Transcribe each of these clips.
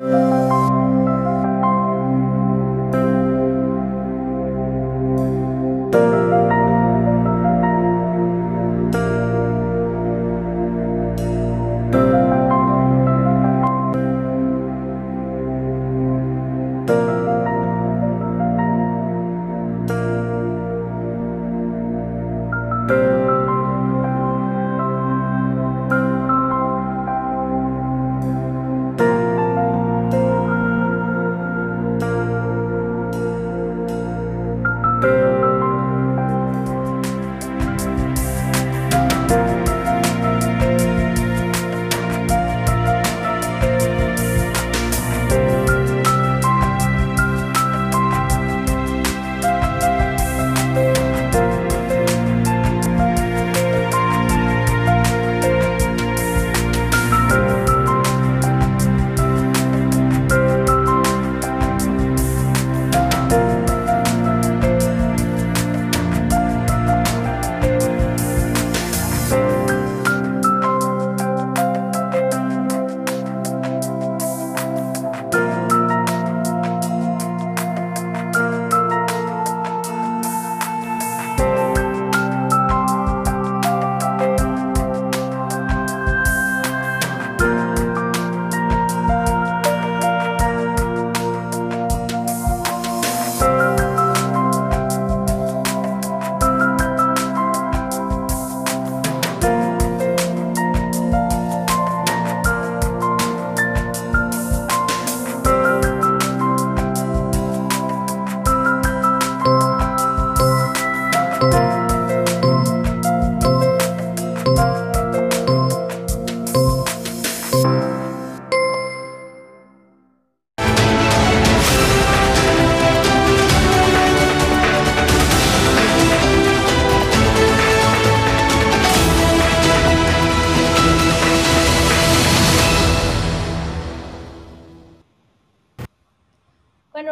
观众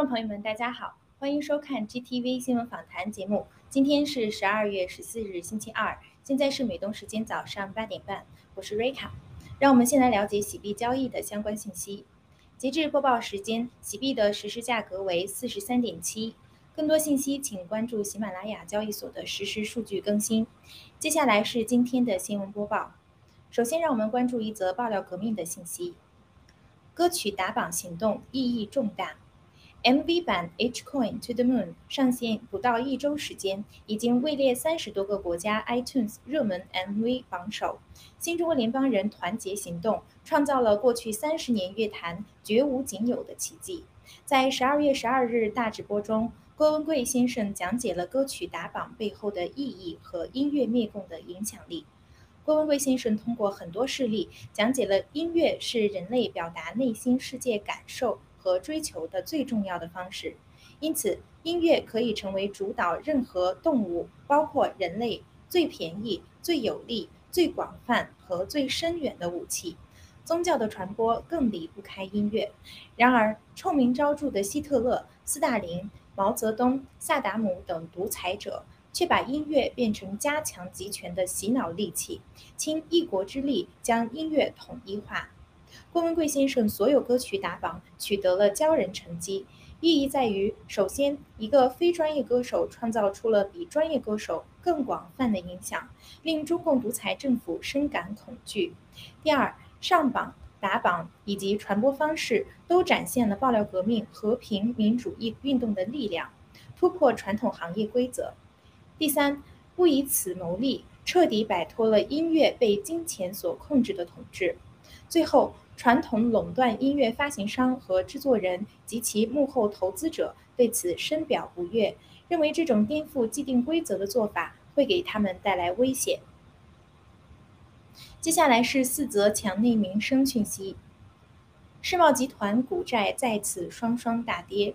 朋友们，大家好，欢迎收看 GTV 新闻访谈节目。今天是十二月十四日，星期二，现在是美东时间早上八点半，我是瑞卡。让我们先来了解洗币交易的相关信息。截至播报时间，洗币的实时价格为四十三点七。更多信息请关注喜马拉雅交易所的实时数据更新。接下来是今天的新闻播报。首先，让我们关注一则爆料革命的信息：歌曲打榜行动意义重大。MV 版 H Coin to the Moon 上线不到一周时间，已经位列三十多个国家 iTunes 热门 MV 榜首。新中国联邦人团结行动创造了过去三十年乐坛绝无仅有的奇迹。在十二月十二日大直播中，郭文贵先生讲解了歌曲打榜背后的意义和音乐灭共的影响力。郭文贵先生通过很多事例讲解了音乐是人类表达内心世界感受。和追求的最重要的方式，因此音乐可以成为主导任何动物，包括人类最便宜、最有力、最广泛和最深远的武器。宗教的传播更离不开音乐。然而，臭名昭著的希特勒、斯大林、毛泽东、萨达姆等独裁者，却把音乐变成加强集权的洗脑利器，倾一国之力将音乐统一化。郭文贵先生所有歌曲打榜取得了骄人成绩，意义在于：首先，一个非专业歌手创造出了比专业歌手更广泛的影响，令中共独裁政府深感恐惧；第二，上榜、打榜以及传播方式都展现了爆料革命、和平民主义运动的力量，突破传统行业规则；第三，不以此牟利，彻底摆脱了音乐被金钱所控制的统治；最后。传统垄断音乐发行商和制作人及其幕后投资者对此深表不悦，认为这种颠覆既定规则的做法会给他们带来危险。接下来是四则强内民生讯息：世茂集团股债再次双双大跌。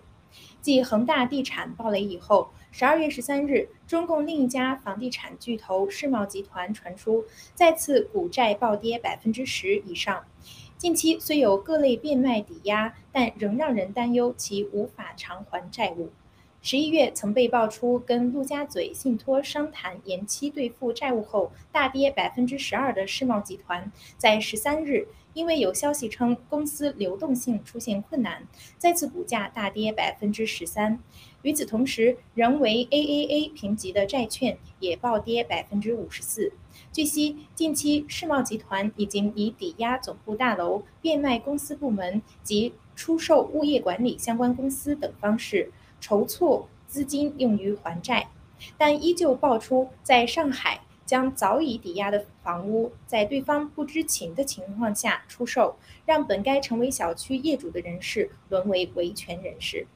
继恒大地产暴雷以后，十二月十三日，中共另一家房地产巨头世茂集团传出再次股债暴跌百分之十以上。近期虽有各类变卖抵押，但仍让人担忧其无法偿还债务。十一月曾被爆出跟陆家嘴信托商谈延期兑付债务后大跌百分之十二的世茂集团，在十三日因为有消息称公司流动性出现困难，再次股价大跌百分之十三。与此同时，仍为 AAA 评级的债券也暴跌百分之五十四。据悉，近期世茂集团已经以抵押总部大楼、变卖公司部门及出售物业管理相关公司等方式筹措资金用于还债，但依旧爆出在上海将早已抵押的房屋在对方不知情的情况下出售，让本该成为小区业主的人士沦为维权人士。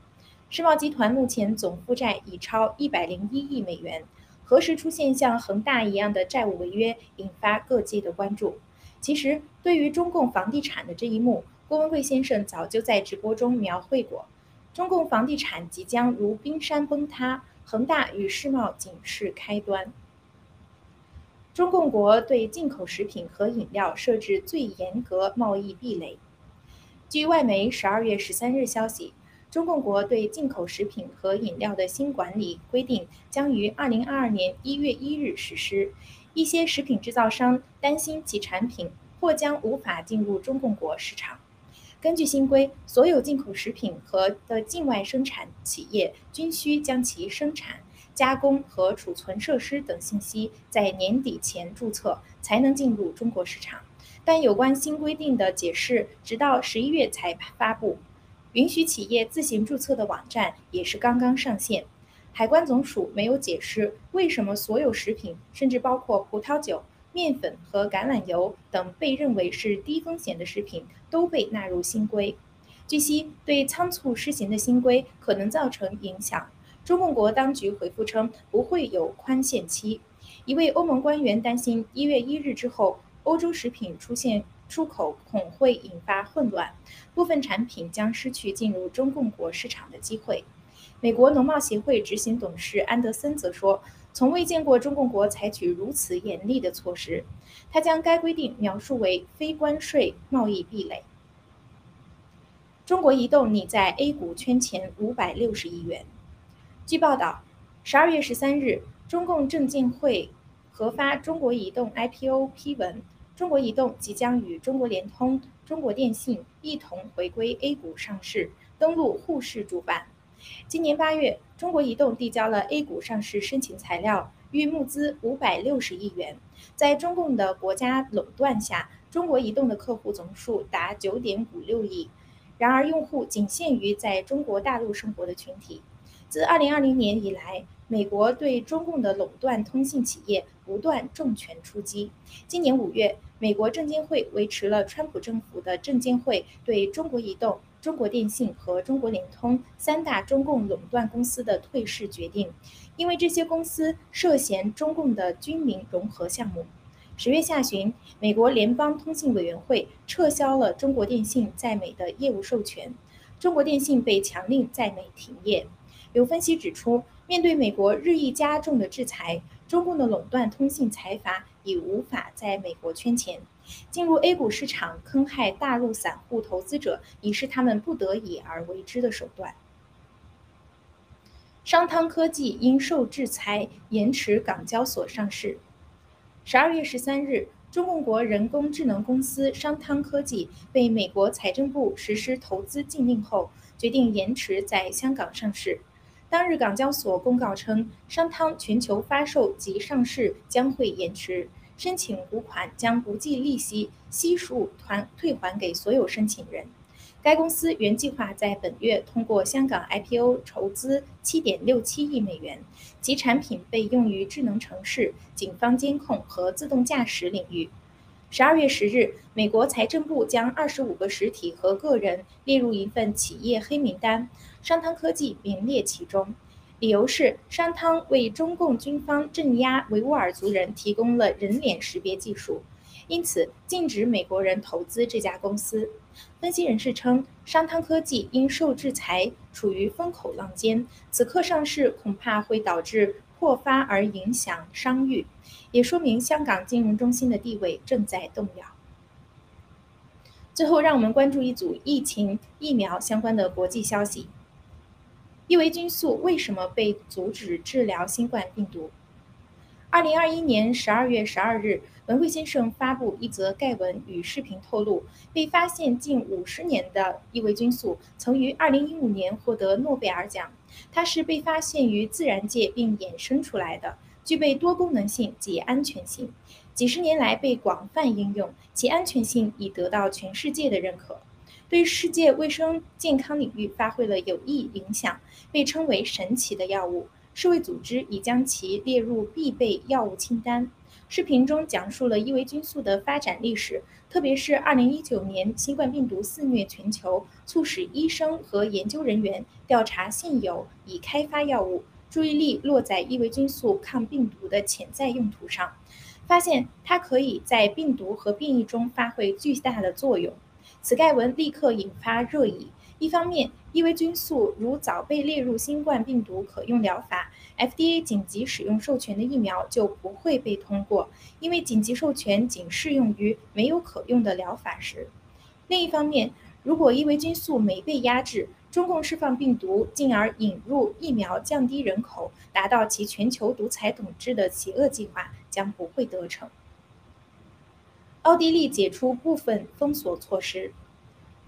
世茂集团目前总负债已超一百零一亿美元。何时出现像恒大一样的债务违约，引发各界的关注。其实，对于中共房地产的这一幕，郭文贵先生早就在直播中描绘过：中共房地产即将如冰山崩塌，恒大与世贸仅是开端。中共国对进口食品和饮料设置最严格贸易壁垒。据外媒十二月十三日消息。中共国对进口食品和饮料的新管理规定将于二零二二年一月一日实施。一些食品制造商担心其产品或将无法进入中共国市场。根据新规，所有进口食品和的境外生产企业均需将其生产、加工和储存设施等信息在年底前注册，才能进入中国市场。但有关新规定的解释直到十一月才发布。允许企业自行注册的网站也是刚刚上线。海关总署没有解释为什么所有食品，甚至包括葡萄酒、面粉和橄榄油等被认为是低风险的食品都被纳入新规。据悉，对仓促施行的新规可能造成影响。中共国当局回复称不会有宽限期。一位欧盟官员担心，一月一日之后，欧洲食品出现。出口恐会引发混乱，部分产品将失去进入中共国市场的机会。美国农贸协会执行董事安德森则说：“从未见过中共国采取如此严厉的措施。”他将该规定描述为非关税贸易壁垒。中国移动拟在 A 股圈钱五百六十亿元。据报道，十二月十三日，中共证监会核发中国移动 IPO 批文。中国移动即将与中国联通、中国电信一同回归 A 股上市，登陆沪市主板。今年八月，中国移动递交了 A 股上市申请材料，欲募资五百六十亿元。在中共的国家垄断下，中国移动的客户总数达九点五六亿，然而用户仅限于在中国大陆生活的群体。自二零二零年以来，美国对中共的垄断通信企业不断重拳出击。今年五月，美国证监会维持了川普政府的证监会对中国移动、中国电信和中国联通三大中共垄断公司的退市决定，因为这些公司涉嫌中共的军民融合项目。十月下旬，美国联邦通信委员会撤销了中国电信在美的业务授权，中国电信被强令在美停业。有分析指出，面对美国日益加重的制裁，中共的垄断通信财阀已无法在美国圈钱，进入 A 股市场坑害大陆散户投资者，已是他们不得已而为之的手段。商汤科技因受制裁延迟港交所上市。十二月十三日，中共国人工智能公司商汤科技被美国财政部实施投资禁令后，决定延迟在香港上市。当日，港交所公告称，商汤全球发售及上市将会延迟，申请股款将不计利息悉数团退还给所有申请人。该公司原计划在本月通过香港 IPO 筹资七点六七亿美元，其产品被用于智能城市、警方监控和自动驾驶领域。十二月十日，美国财政部将二十五个实体和个人列入一份企业黑名单，商汤科技名列其中。理由是商汤为中共军方镇压维吾尔族人提供了人脸识别技术，因此禁止美国人投资这家公司。分析人士称，商汤科技因受制裁，处于风口浪尖，此刻上市恐怕会导致破发而影响商誉。也说明香港金融中心的地位正在动摇。最后，让我们关注一组疫情疫苗相关的国际消息。伊维菌素为什么被阻止治疗新冠病毒？二零二一年十二月十二日，文慧先生发布一则盖文与视频，透露被发现近五十年的异维菌素曾于二零一五年获得诺贝尔奖。它是被发现于自然界并衍生出来的，具备多功能性及安全性，几十年来被广泛应用，其安全性已得到全世界的认可，对世界卫生健康领域发挥了有益影响，被称为神奇的药物。世卫组织已将其列入必备药物清单。视频中讲述了伊维菌素的发展历史，特别是2019年新冠病毒肆虐全球，促使医生和研究人员调查现有已开发药物，注意力落在伊维菌素抗病毒的潜在用途上，发现它可以在病毒和变异中发挥巨大的作用。此盖文立刻引发热议。一方面，伊维菌素如早被列入新冠病毒可用疗法，FDA 紧急使用授权的疫苗就不会被通过，因为紧急授权仅适用于没有可用的疗法时。另一方面，如果伊维菌素没被压制，中共释放病毒，进而引入疫苗降低人口，达到其全球独裁统治的邪恶计划将不会得逞。奥地利解除部分封锁措施，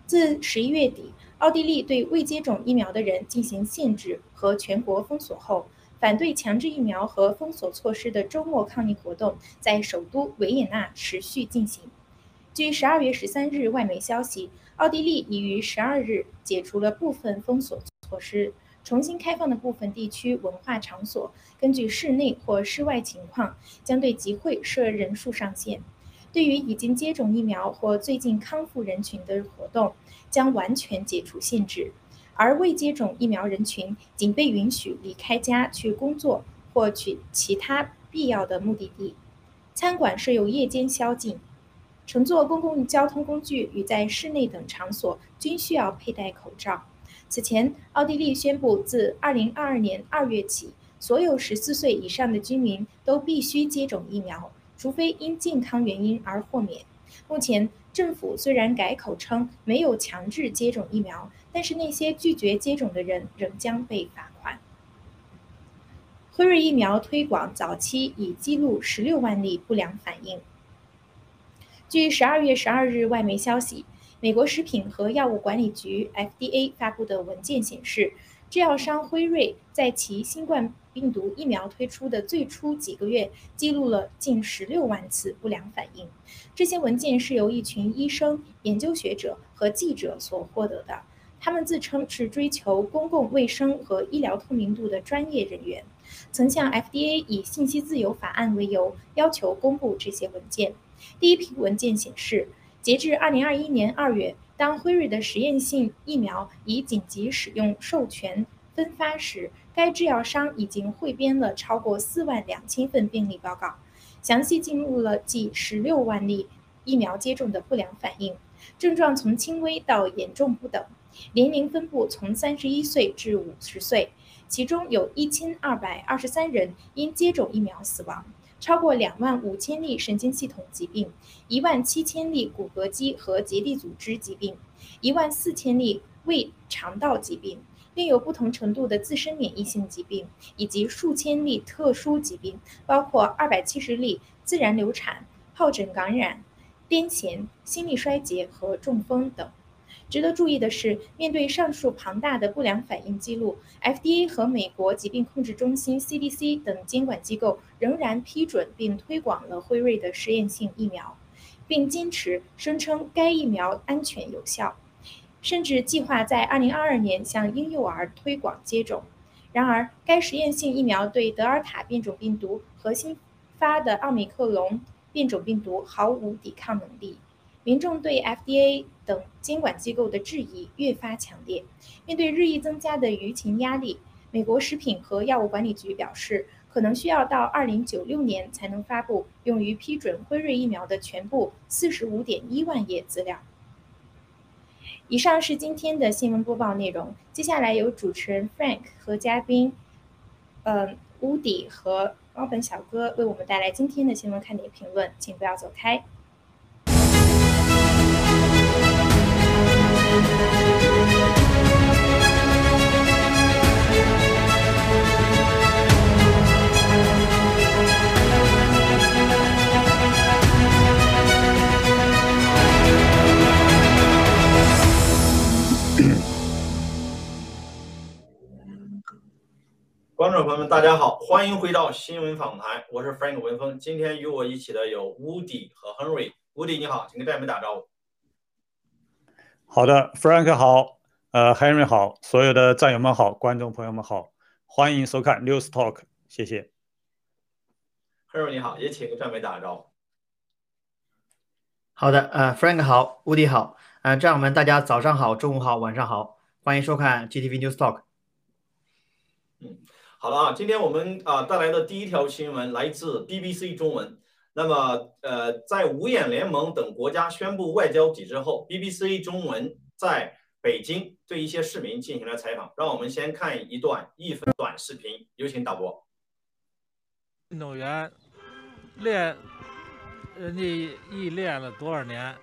自十一月底。奥地利对未接种疫苗的人进行限制和全国封锁后，反对强制疫苗和封锁措施的周末抗议活动在首都维也纳持续进行。据十二月十三日外媒消息，奥地利已于十二日解除了部分封锁措施，重新开放的部分地区文化场所根据室内或室外情况，将对集会设人数上限。对于已经接种疫苗或最近康复人群的活动，将完全解除限制，而未接种疫苗人群仅被允许离开家去工作或去其他必要的目的地。餐馆设有夜间宵禁，乘坐公共交通工具与在室内等场所均需要佩戴口罩。此前，奥地利宣布自2022年2月起，所有14岁以上的居民都必须接种疫苗，除非因健康原因而豁免。目前。政府虽然改口称没有强制接种疫苗，但是那些拒绝接种的人仍将被罚款。辉瑞疫苗推广早期已记录十六万例不良反应。据十二月十二日外媒消息，美国食品和药物管理局 （FDA） 发布的文件显示，制药商辉瑞在其新冠。病毒疫苗推出的最初几个月，记录了近十六万次不良反应。这些文件是由一群医生、研究学者和记者所获得的。他们自称是追求公共卫生和医疗透明度的专业人员，曾向 FDA 以信息自由法案为由要求公布这些文件。第一批文件显示，截至二零二一年二月，当辉瑞的实验性疫苗以紧急使用授权分发时。该制药商已经汇编了超过四万两千份病例报告，详细记录了近十六万例疫苗接种的不良反应，症状从轻微到严重不等，年龄分布从三十一岁至五十岁，其中有一千二百二十三人因接种疫苗死亡，超过两万五千例神经系统疾病，一万七千例骨骼肌和结缔组织疾病，一万四千例胃肠道疾病。另有不同程度的自身免疫性疾病，以及数千例特殊疾病，包括二百七十例自然流产、疱疹感染、癫痫、心力衰竭和中风等。值得注意的是，面对上述庞大的不良反应记录，FDA 和美国疾病控制中心 （CDC） 等监管机构仍然批准并推广了辉瑞的实验性疫苗，并坚持声称该疫苗安全有效。甚至计划在2022年向婴幼儿推广接种。然而，该实验性疫苗对德尔塔变种病毒和新发的奥密克戎变种病毒毫无抵抗能力。民众对 FDA 等监管机构的质疑越发强烈。面对日益增加的舆情压力，美国食品和药物管理局表示，可能需要到2096年才能发布用于批准辉瑞疫苗的全部45.1万页资料。以上是今天的新闻播报内容。接下来由主持人 Frank 和嘉宾，嗯，Woody 和猫本小哥为我们带来今天的新闻看点评论，请不要走开。们大家好，欢迎回到新闻访谈，我是 Frank 文峰。今天与我一起的有 Woody 和 Henry。Woody 你好，请跟战友们打招呼。好的，Frank 好，呃，Henry 好，所有的战友们好，观众朋友们好，欢迎收看 News Talk，谢谢。Henry 你好，也请跟战友们打个招呼。好的，呃，Frank 好，Woody 好，呃，战友们大家早上好，中午好，晚上好，欢迎收看 GTV News Talk。嗯，好了啊，今天我们啊带来的第一条新闻来自 BBC 中文。那么，呃，在五眼联盟等国家宣布外交抵制后，BBC 中文在北京对一些市民进行了采访。让我们先看一段一分短视频，有请导播。运动员练，人家一练了多少年，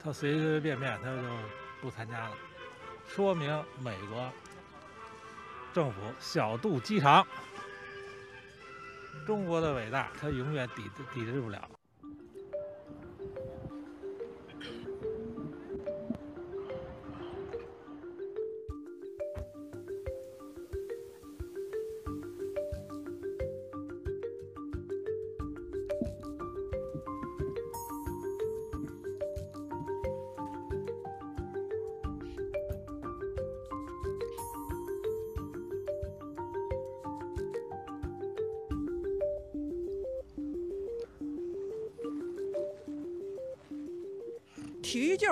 他随随便便他就不参加了，说明美国政府小肚鸡肠。中国的伟大，它永远抵抵制不了。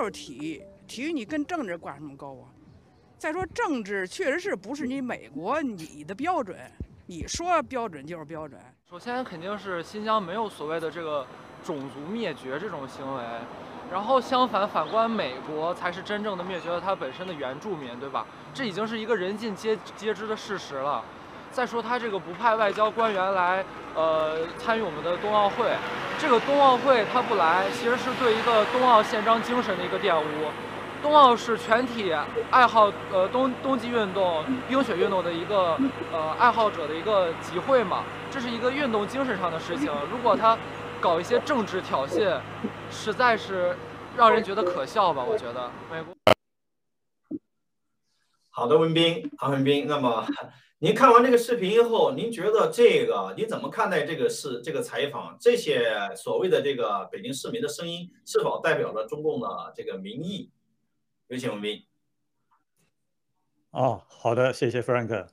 就是体育，体育你跟政治挂什么钩啊？再说政治确实是不是你美国你的标准，你说标准就是标准。首先肯定是新疆没有所谓的这个种族灭绝这种行为，然后相反反观美国才是真正的灭绝了它本身的原住民，对吧？这已经是一个人尽皆皆知的事实了。再说他这个不派外交官员来，呃，参与我们的冬奥会，这个冬奥会他不来，其实是对一个冬奥宪章精神的一个玷污。冬奥是全体爱好，呃，冬冬季运动、冰雪运动的一个呃爱好者的一个集会嘛，这是一个运动精神上的事情。如果他搞一些政治挑衅，实在是让人觉得可笑吧？我觉得美国。好的，文斌，韩文斌，那么。您看完这个视频以后，您觉得这个你怎么看待这个事？这个采访，这些所谓的这个北京市民的声音，是否代表了中共的这个民意？有请文斌。哦，好的，谢谢 Frank。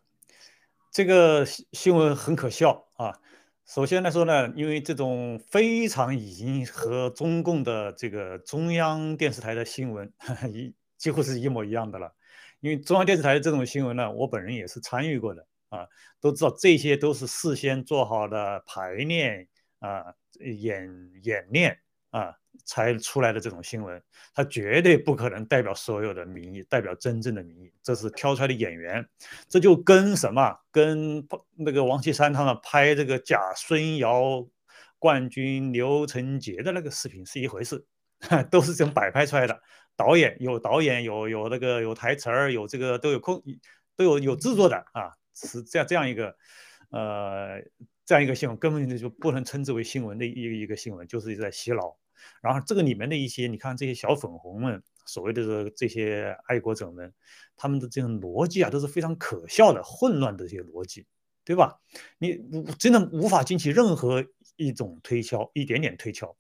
这个新闻很可笑啊。首先来说呢，因为这种非常已经和中共的这个中央电视台的新闻 一几乎是一模一样的了。因为中央电视台这种新闻呢，我本人也是参与过的啊，都知道这些都是事先做好的排练啊、演演练啊才出来的这种新闻，它绝对不可能代表所有的民意，代表真正的民意，这是挑出来的演员，这就跟什么跟那个王岐山他们拍这个假孙瑶冠军刘成杰的那个视频是一回事，都是这种摆拍出来的。导演有导演有有那个有台词儿有这个都有空都有有制作的啊，是这样这样一个呃这样一个新闻根本就不能称之为新闻的一一个新闻，就是在洗脑。然后这个里面的一些你看这些小粉红们所谓的这这些爱国者们，他们的这种逻辑啊都是非常可笑的混乱的这些逻辑，对吧？你真的无法进行任何一种推敲，一点点推敲。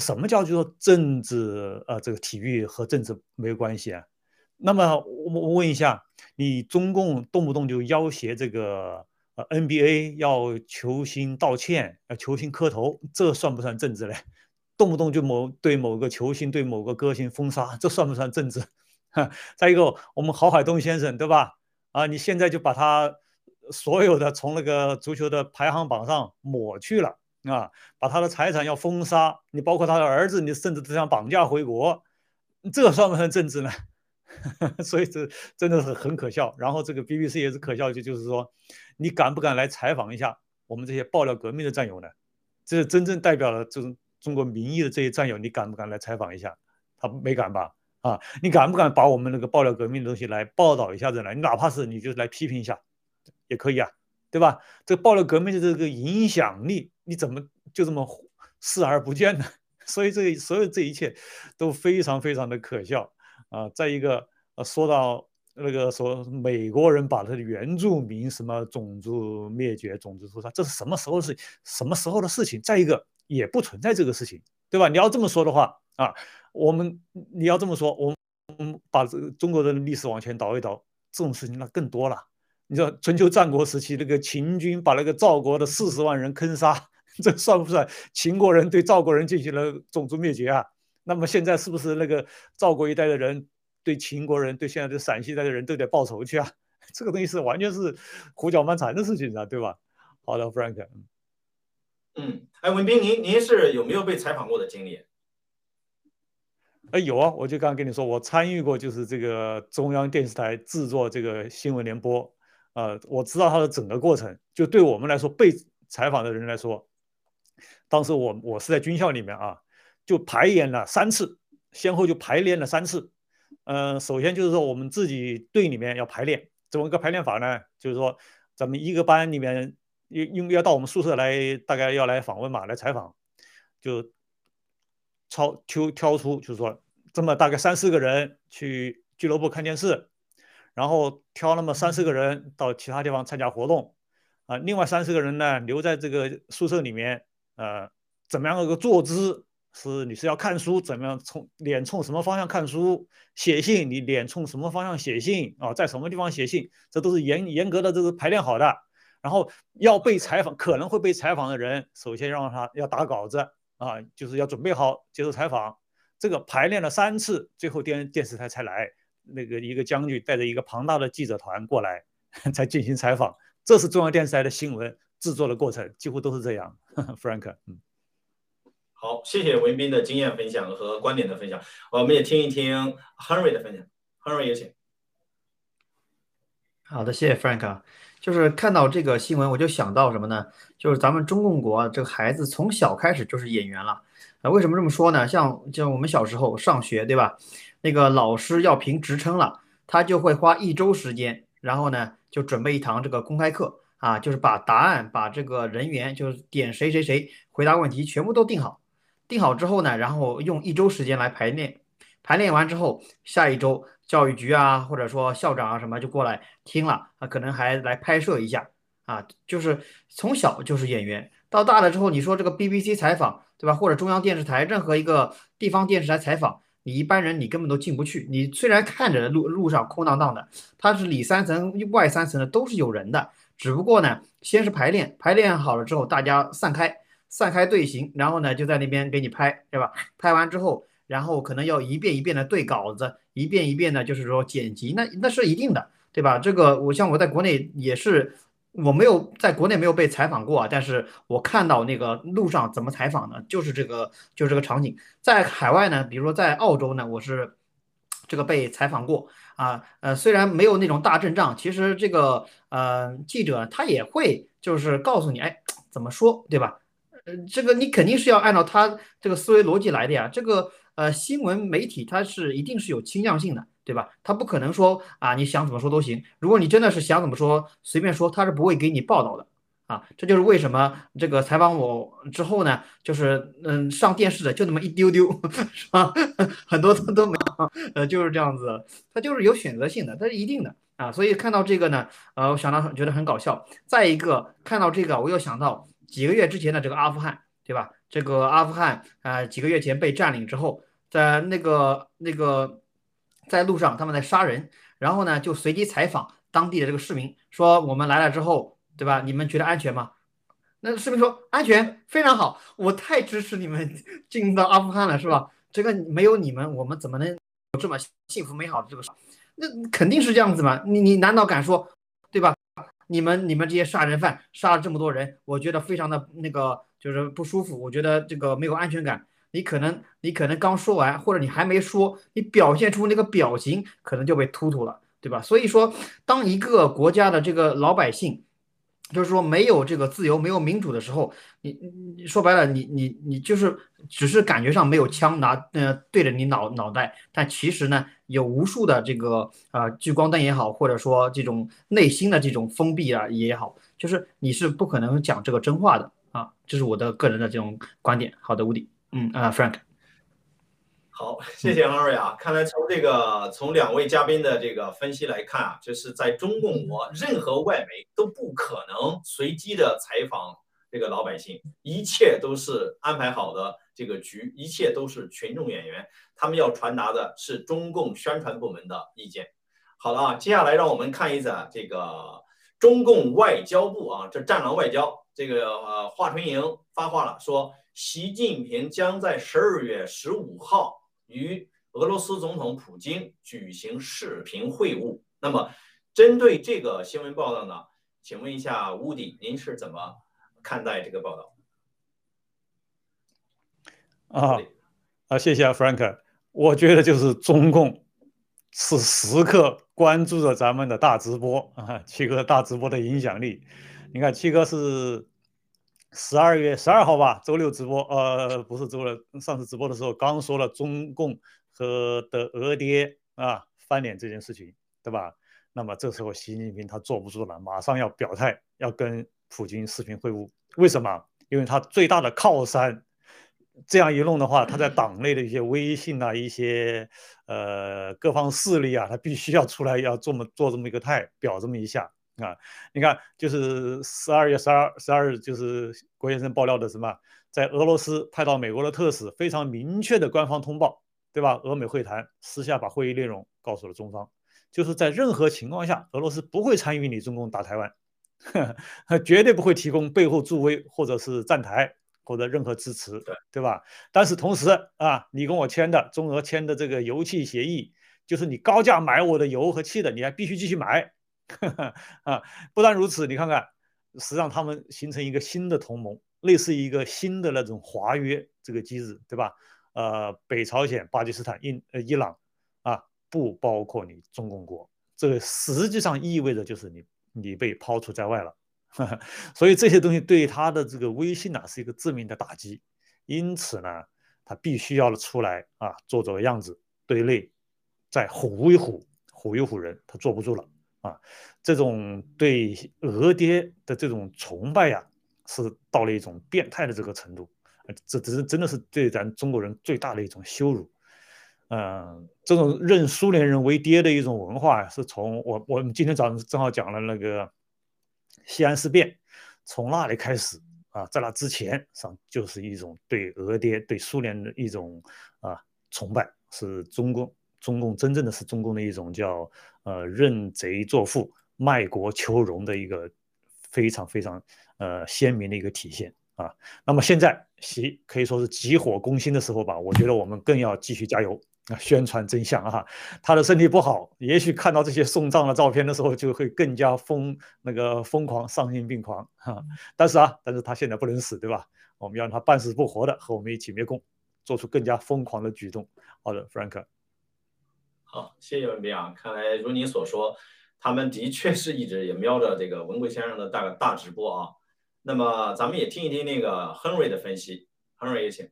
什么叫就说政治？呃，这个体育和政治没有关系啊？那么我我问一下，你中共动不动就要挟这个呃 NBA 要球星道歉，要球星磕头，这算不算政治嘞？动不动就某对某个球星对某个歌星封杀，这算不算政治？哈，再一个，我们郝海东先生对吧？啊，你现在就把他所有的从那个足球的排行榜上抹去了。啊，把他的财产要封杀，你包括他的儿子，你甚至都想绑架回国，这算不算政治呢？所以这真的是很可笑。然后这个 BBC 也是可笑，就就是说，你敢不敢来采访一下我们这些爆料革命的战友呢？这是真正代表了这种中国民意的这些战友，你敢不敢来采访一下？他没敢吧？啊，你敢不敢把我们那个爆料革命的东西来报道一下子呢？你哪怕是你就来批评一下，也可以啊。对吧？这爆料革命的这个影响力，你怎么就这么视而不见呢？所以这所有这一切都非常非常的可笑啊！再一个，呃，说到那个说美国人把他的原住民什么种族灭绝、种族屠杀，这是什么时候的事？什么时候的事情？再一个也不存在这个事情，对吧？你要这么说的话啊，我们你要这么说，我们把这个中国的历史往前倒一倒，这种事情那更多了。你说春秋战国时期那个秦军把那个赵国的四十万人坑杀，这算不算秦国人对赵国人进行了种族灭绝啊？那么现在是不是那个赵国一代的人？对秦国人，对现在的陕西一代的人都得报仇去啊！这个东西是完全是胡搅蛮缠的事情啊，对吧？好的，Frank。嗯，哎，文斌，您您是有没有被采访过的经历？哎，有啊，我就刚刚跟你说，我参与过，就是这个中央电视台制作这个新闻联播，呃，我知道它的整个过程。就对我们来说，被采访的人来说，当时我我是在军校里面啊，就排演了三次，先后就排练了三次。嗯，首先就是说我们自己队里面要排练，怎么个排练法呢？就是说咱们一个班里面，因因为要到我们宿舍来，大概要来访问嘛，来采访，就超挑挑出，就是说这么大概三四个人去俱乐部看电视，然后挑那么三四个人到其他地方参加活动，啊，另外三四个人呢留在这个宿舍里面，呃，怎么样一个坐姿？是你是要看书，怎么样冲脸冲什么方向看书？写信你脸冲什么方向写信啊？在什么地方写信？这都是严严格的，这是排练好的。然后要被采访，可能会被采访的人，首先让他要打稿子啊，就是要准备好接受采访。这个排练了三次，最后电电视台才来，那个一个将军带着一个庞大的记者团过来 才进行采访。这是中央电视台的新闻制作的过程，几乎都是这样。Frank，嗯。好，谢谢文斌的经验分享和观点的分享，我们也听一听 Henry 的分享。Henry 有请。好的，谢谢 Frank。就是看到这个新闻，我就想到什么呢？就是咱们中共国这个孩子从小开始就是演员了。啊，为什么这么说呢？像像我们小时候上学，对吧？那个老师要评职称了，他就会花一周时间，然后呢就准备一堂这个公开课啊，就是把答案、把这个人员，就是点谁谁谁回答问题，全部都定好。定好之后呢，然后用一周时间来排练，排练完之后，下一周教育局啊，或者说校长啊什么就过来听了啊，可能还来拍摄一下啊，就是从小就是演员，到大了之后，你说这个 BBC 采访对吧，或者中央电视台任何一个地方电视台采访，你一般人你根本都进不去。你虽然看着路路上空荡荡的，它是里三层外三层的都是有人的，只不过呢，先是排练，排练好了之后大家散开。散开队形，然后呢就在那边给你拍，对吧？拍完之后，然后可能要一遍一遍的对稿子，一遍一遍的，就是说剪辑，那那是一定的，对吧？这个我像我在国内也是，我没有在国内没有被采访过啊，但是我看到那个路上怎么采访呢？就是这个，就是这个场景。在海外呢，比如说在澳洲呢，我是这个被采访过啊，呃，虽然没有那种大阵仗，其实这个呃记者他也会就是告诉你，哎，怎么说，对吧？呃，这个你肯定是要按照他这个思维逻辑来的呀。这个呃，新闻媒体它是一定是有倾向性的，对吧？他不可能说啊，你想怎么说都行。如果你真的是想怎么说，随便说，他是不会给你报道的啊。这就是为什么这个采访我之后呢，就是嗯，上电视的就那么一丢丢，是吧？很多都都没有，呃，就是这样子。他就是有选择性的，它是一定的啊。所以看到这个呢，呃，我想到觉得很搞笑。再一个看到这个，我又想到。几个月之前的这个阿富汗，对吧？这个阿富汗啊，几个月前被占领之后，在那个那个在路上他们在杀人，然后呢就随机采访当地的这个市民，说我们来了之后，对吧？你们觉得安全吗？那士兵说安全，非常好，我太支持你们进到阿富汗了，是吧？这个没有你们，我们怎么能有这么幸福美好的这个？那肯定是这样子嘛？你你难道敢说，对吧？你们你们这些杀人犯杀了这么多人，我觉得非常的那个就是不舒服，我觉得这个没有安全感。你可能你可能刚说完，或者你还没说，你表现出那个表情可能就被突突了，对吧？所以说，当一个国家的这个老百姓。就是说，没有这个自由，没有民主的时候，你你说白了，你你你就是只是感觉上没有枪拿呃对着你脑脑袋，但其实呢，有无数的这个呃聚光灯也好，或者说这种内心的这种封闭啊也好，就是你是不可能讲这个真话的啊，这是我的个人的这种观点。好的，吴迪，嗯啊，Frank。好，谢谢 Henry 啊。看来从这个从两位嘉宾的这个分析来看啊，就是在中共国，任何外媒都不可能随机的采访这个老百姓，一切都是安排好的这个局，一切都是群众演员，他们要传达的是中共宣传部门的意见。好了啊，接下来让我们看一下这个中共外交部啊，这战狼外交这个呃华春莹发话了，说习近平将在十二月十五号。与俄罗斯总统普京举行视频会晤。那么，针对这个新闻报道呢？请问一下乌迪，您是怎么看待这个报道？啊啊，谢谢啊，Frank。我觉得就是中共是时刻关注着咱们的大直播啊，七哥大直播的影响力。你看，七哥是。十二月十二号吧，周六直播，呃，不是周六，上次直播的时候刚说了中共和的俄爹啊翻脸这件事情，对吧？那么这时候习近平他坐不住了，马上要表态，要跟普京视频会晤。为什么？因为他最大的靠山，这样一弄的话，他在党内的一些威信啊，一些呃各方势力啊，他必须要出来要这么做这么一个态，表这么一下。啊，你看，就是十二月十二十二日，就是郭先生爆料的什么，在俄罗斯派到美国的特使非常明确的官方通报，对吧？俄美会谈私下把会议内容告诉了中方，就是在任何情况下，俄罗斯不会参与你中共打台湾，呵 绝对不会提供背后助威或者是站台或者任何支持，对对吧？但是同时啊，你跟我签的中俄签的这个油气协议，就是你高价买我的油和气的，你还必须继续买。啊，不但如此，你看看，实际上他们形成一个新的同盟，类似一个新的那种华约这个机制，对吧？呃，北朝鲜、巴基斯坦、印呃伊朗啊，不包括你中共国，这个实际上意味着就是你你被抛出在外了，所以这些东西对他的这个威信呢是一个致命的打击，因此呢，他必须要出来啊，做做样子，对内再唬一唬，唬一唬人，他坐不住了。啊，这种对俄爹的这种崇拜呀，是到了一种变态的这个程度，这这是真的是对咱中国人最大的一种羞辱。嗯，这种认苏联人为爹的一种文化，是从我我们今天早上正好讲了那个西安事变，从那里开始啊，在那之前上就是一种对俄爹、对苏联的一种啊崇拜，是中共。中共真正的是中共的一种叫呃认贼作父、卖国求荣的一个非常非常呃鲜明的一个体现啊。那么现在习可以说是急火攻心的时候吧，我觉得我们更要继续加油啊，宣传真相啊。他的身体不好，也许看到这些送葬的照片的时候，就会更加疯那个疯狂、丧心病狂哈。但是啊，但是他现在不能死，对吧？我们要让他半死不活的和我们一起灭共，做出更加疯狂的举动。好的，Frank。好，谢谢文斌啊！看来如你所说，他们的确是一直也瞄着这个文贵先生的大大直播啊。那么咱们也听一听那个 Henry 的分析，Henry 也请。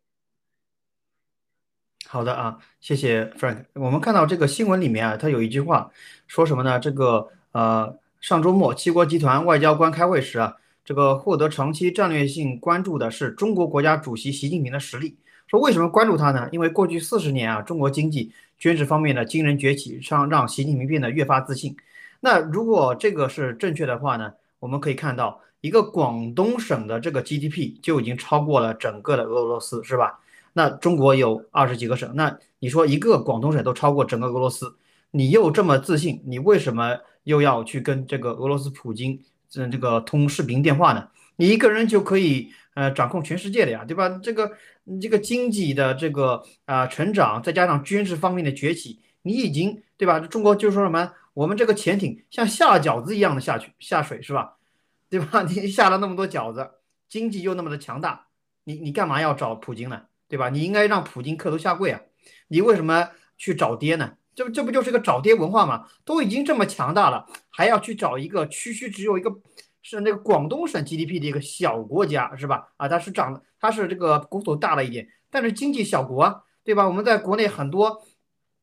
好的啊，谢谢 Frank。我们看到这个新闻里面啊，他有一句话说什么呢？这个呃，上周末七国集团外交官开会时啊，这个获得长期战略性关注的是中国国家主席习近平的实力。说为什么关注他呢？因为过去四十年啊，中国经济。军事方面的惊人崛起，让让习近平变得越发自信。那如果这个是正确的话呢？我们可以看到，一个广东省的这个 GDP 就已经超过了整个的俄罗斯，是吧？那中国有二十几个省，那你说一个广东省都超过整个俄罗斯，你又这么自信，你为什么又要去跟这个俄罗斯普京这这个通视频电话呢？你一个人就可以呃掌控全世界的呀，对吧？这个。这个经济的这个啊成长，再加上军事方面的崛起，你已经对吧？中国就说什么，我们这个潜艇像下饺子一样的下去下水是吧？对吧？你下了那么多饺子，经济又那么的强大，你你干嘛要找普京呢？对吧？你应该让普京磕头下跪啊！你为什么去找爹呢？这不这不就是个找爹文化吗？都已经这么强大了，还要去找一个区区只有一个。是那个广东省 GDP 的一个小国家，是吧？啊，它是长，它是这个国土大了一点，但是经济小国，对吧？我们在国内很多，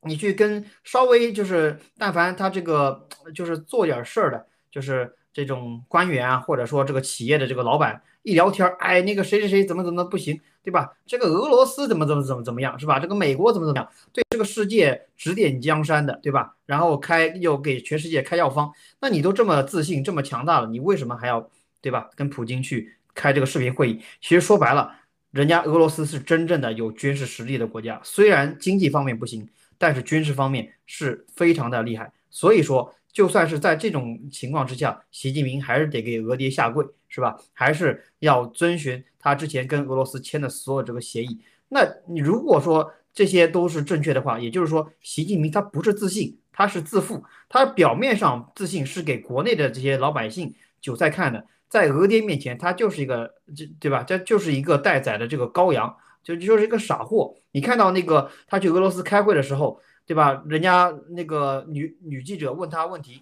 你去跟稍微就是，但凡他这个就是做点事儿的，就是这种官员啊，或者说这个企业的这个老板，一聊天，哎，那个谁谁谁怎么怎么不行，对吧？这个俄罗斯怎么怎么怎么怎么样，是吧？这个美国怎么怎么样，对这个世界指点江山的，对吧？然后开又给全世界开药方，那你都这么自信，这么强大了，你为什么还要，对吧？跟普京去开这个视频会议？其实说白了，人家俄罗斯是真正的有军事实力的国家，虽然经济方面不行，但是军事方面是非常的厉害。所以说。就算是在这种情况之下，习近平还是得给俄爹下跪，是吧？还是要遵循他之前跟俄罗斯签的所有这个协议。那你如果说这些都是正确的话，也就是说，习近平他不是自信，他是自负。他表面上自信是给国内的这些老百姓韭菜看的，在俄爹面前，他就是一个这对吧？这就是一个待宰的这个羔羊，就就是一个傻货。你看到那个他去俄罗斯开会的时候。对吧？人家那个女女记者问他问题，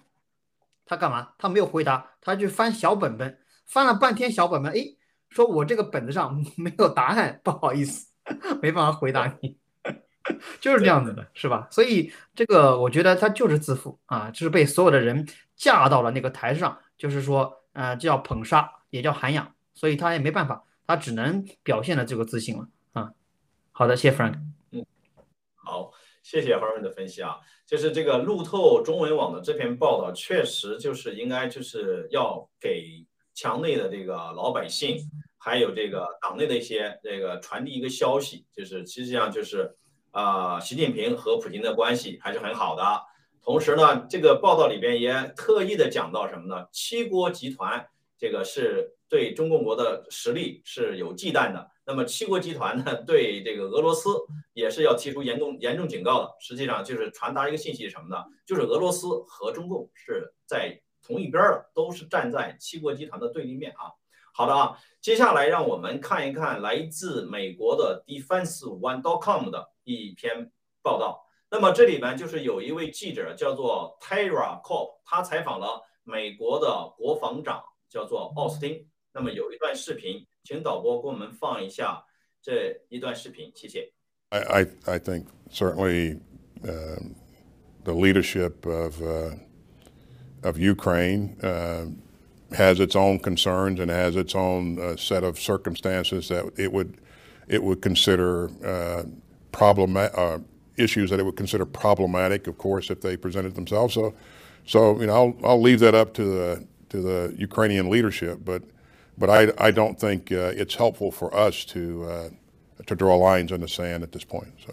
他干嘛？他没有回答，他去翻小本本，翻了半天小本本，哎，说我这个本子上 没有答案，不好意思，没办法回答你，就是这样子的，是吧？所以这个我觉得他就是自负啊，就是被所有的人架到了那个台上，就是说，呃，叫捧杀，也叫涵养，所以他也没办法，他只能表现了这个自信了啊。好的，谢谢 Frank。嗯，好。谢谢黄润的分析啊，就是这个路透中文网的这篇报道，确实就是应该就是要给墙内的这个老百姓，还有这个党内的一些这个传递一个消息，就是实际上就是啊，习近平和普京的关系还是很好的。同时呢，这个报道里边也特意的讲到什么呢？七国集团这个是对中共国的实力是有忌惮的。那么七国集团呢，对这个俄罗斯也是要提出严重严重警告的。实际上就是传达一个信息什么呢？就是俄罗斯和中共是在同一边的，都是站在七国集团的对立面啊。好的啊，接下来让我们看一看来自美国的 DefenseOne.com 的一篇报道。那么这里面就是有一位记者叫做 Tara Cobb，他采访了美国的国防长叫做奥斯汀。那么有一段视频。请导播给我们放一下这一段视频，谢谢。I, I, I think certainly uh, the leadership of, uh, of Ukraine uh, has its own concerns and has its own uh, set of circumstances that it would, it would consider uh, problematic, uh, issues that it would consider problematic, of course, if they presented themselves. So, so you know, I'll, I'll leave that up to the, to the Ukrainian leadership, but but I, I don't think uh, it's helpful for us to uh, to draw lines in the sand at this point. So.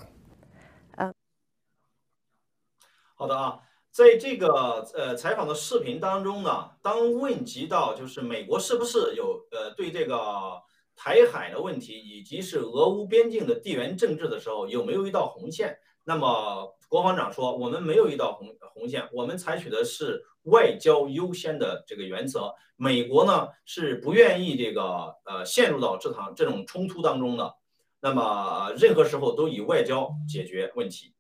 好的啊，在这个呃采访的视频当中呢，当问及到就是美国是不是有呃对这个台海的问题以及是俄乌边境的地缘政治的时候，有没有一道红线？那么 国防长说，我们没有一道红红线，我们采取的是外交优先的这个原则。美国呢是不愿意这个呃陷入到这场这种冲突当中的。那么任何时候都以外交解决问题，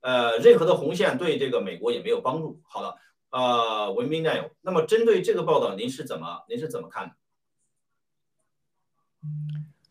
呃，任何的红线对这个美国也没有帮助。好的，呃，文斌战友，那么针对这个报道，您是怎么您是怎么看的？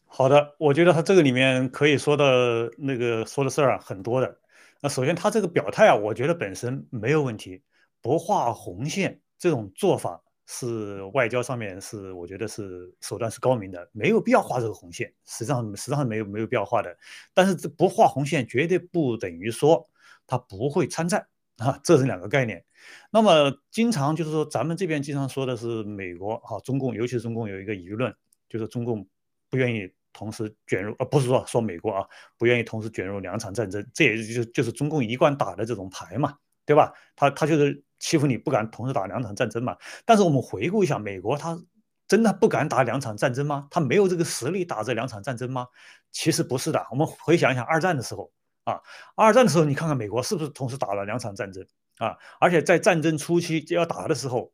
好的，我觉得他这个里面可以说的那个说的事儿啊很多的。那首先他这个表态啊，我觉得本身没有问题，不画红线这种做法是外交上面是我觉得是手段是高明的，没有必要画这个红线，实际上实际上没有没有必要画的。但是这不画红线绝对不等于说他不会参战啊，这是两个概念。那么经常就是说咱们这边经常说的是美国啊，中共尤其是中共有一个舆论，就是中共不愿意。同时卷入，而不是说说美国啊不愿意同时卷入两场战争，这也就就是中共一贯打的这种牌嘛，对吧？他他就是欺负你不敢同时打两场战争嘛。但是我们回顾一下，美国他真的不敢打两场战争吗？他没有这个实力打这两场战争吗？其实不是的。我们回想一下二战的时候啊，二战的时候你看看美国是不是同时打了两场战争啊？而且在战争初期就要打的时候，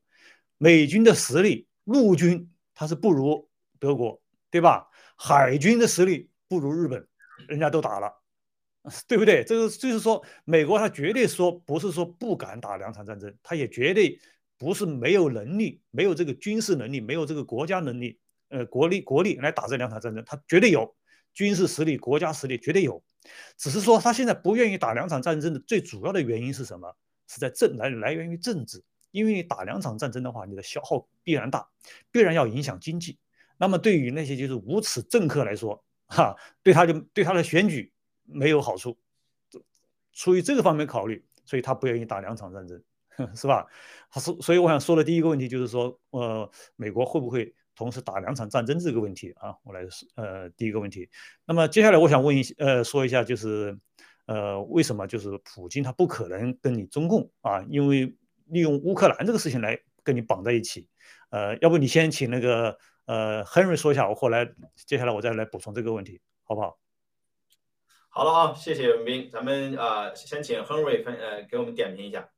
美军的实力陆军它是不如德国，对吧？海军的实力不如日本，人家都打了，对不对？这个就是说，美国他绝对说不是说不敢打两场战争，他也绝对不是没有能力，没有这个军事能力，没有这个国家能力，呃，国力国力来打这两场战争，他绝对有军事实力、国家实力绝对有，只是说他现在不愿意打两场战争的最主要的原因是什么？是在政来来源于政治，因为你打两场战争的话，你的消耗必然大，必然要影响经济。那么对于那些就是无耻政客来说，哈，对他就对他的选举没有好处。出于这个方面考虑，所以他不愿意打两场战争，是吧？所所以我想说的第一个问题就是说，呃，美国会不会同时打两场战争这个问题啊？我来呃第一个问题。那么接下来我想问一呃说一下就是。呃，为什么就是普京他不可能跟你中共啊？因为利用乌克兰这个事情来跟你绑在一起。呃，要不你先请那个呃 Henry 说一下，我后来接下来我再来补充这个问题，好不好？好了啊，谢谢文斌，咱们呃先请 Henry 分呃给我们点评一下。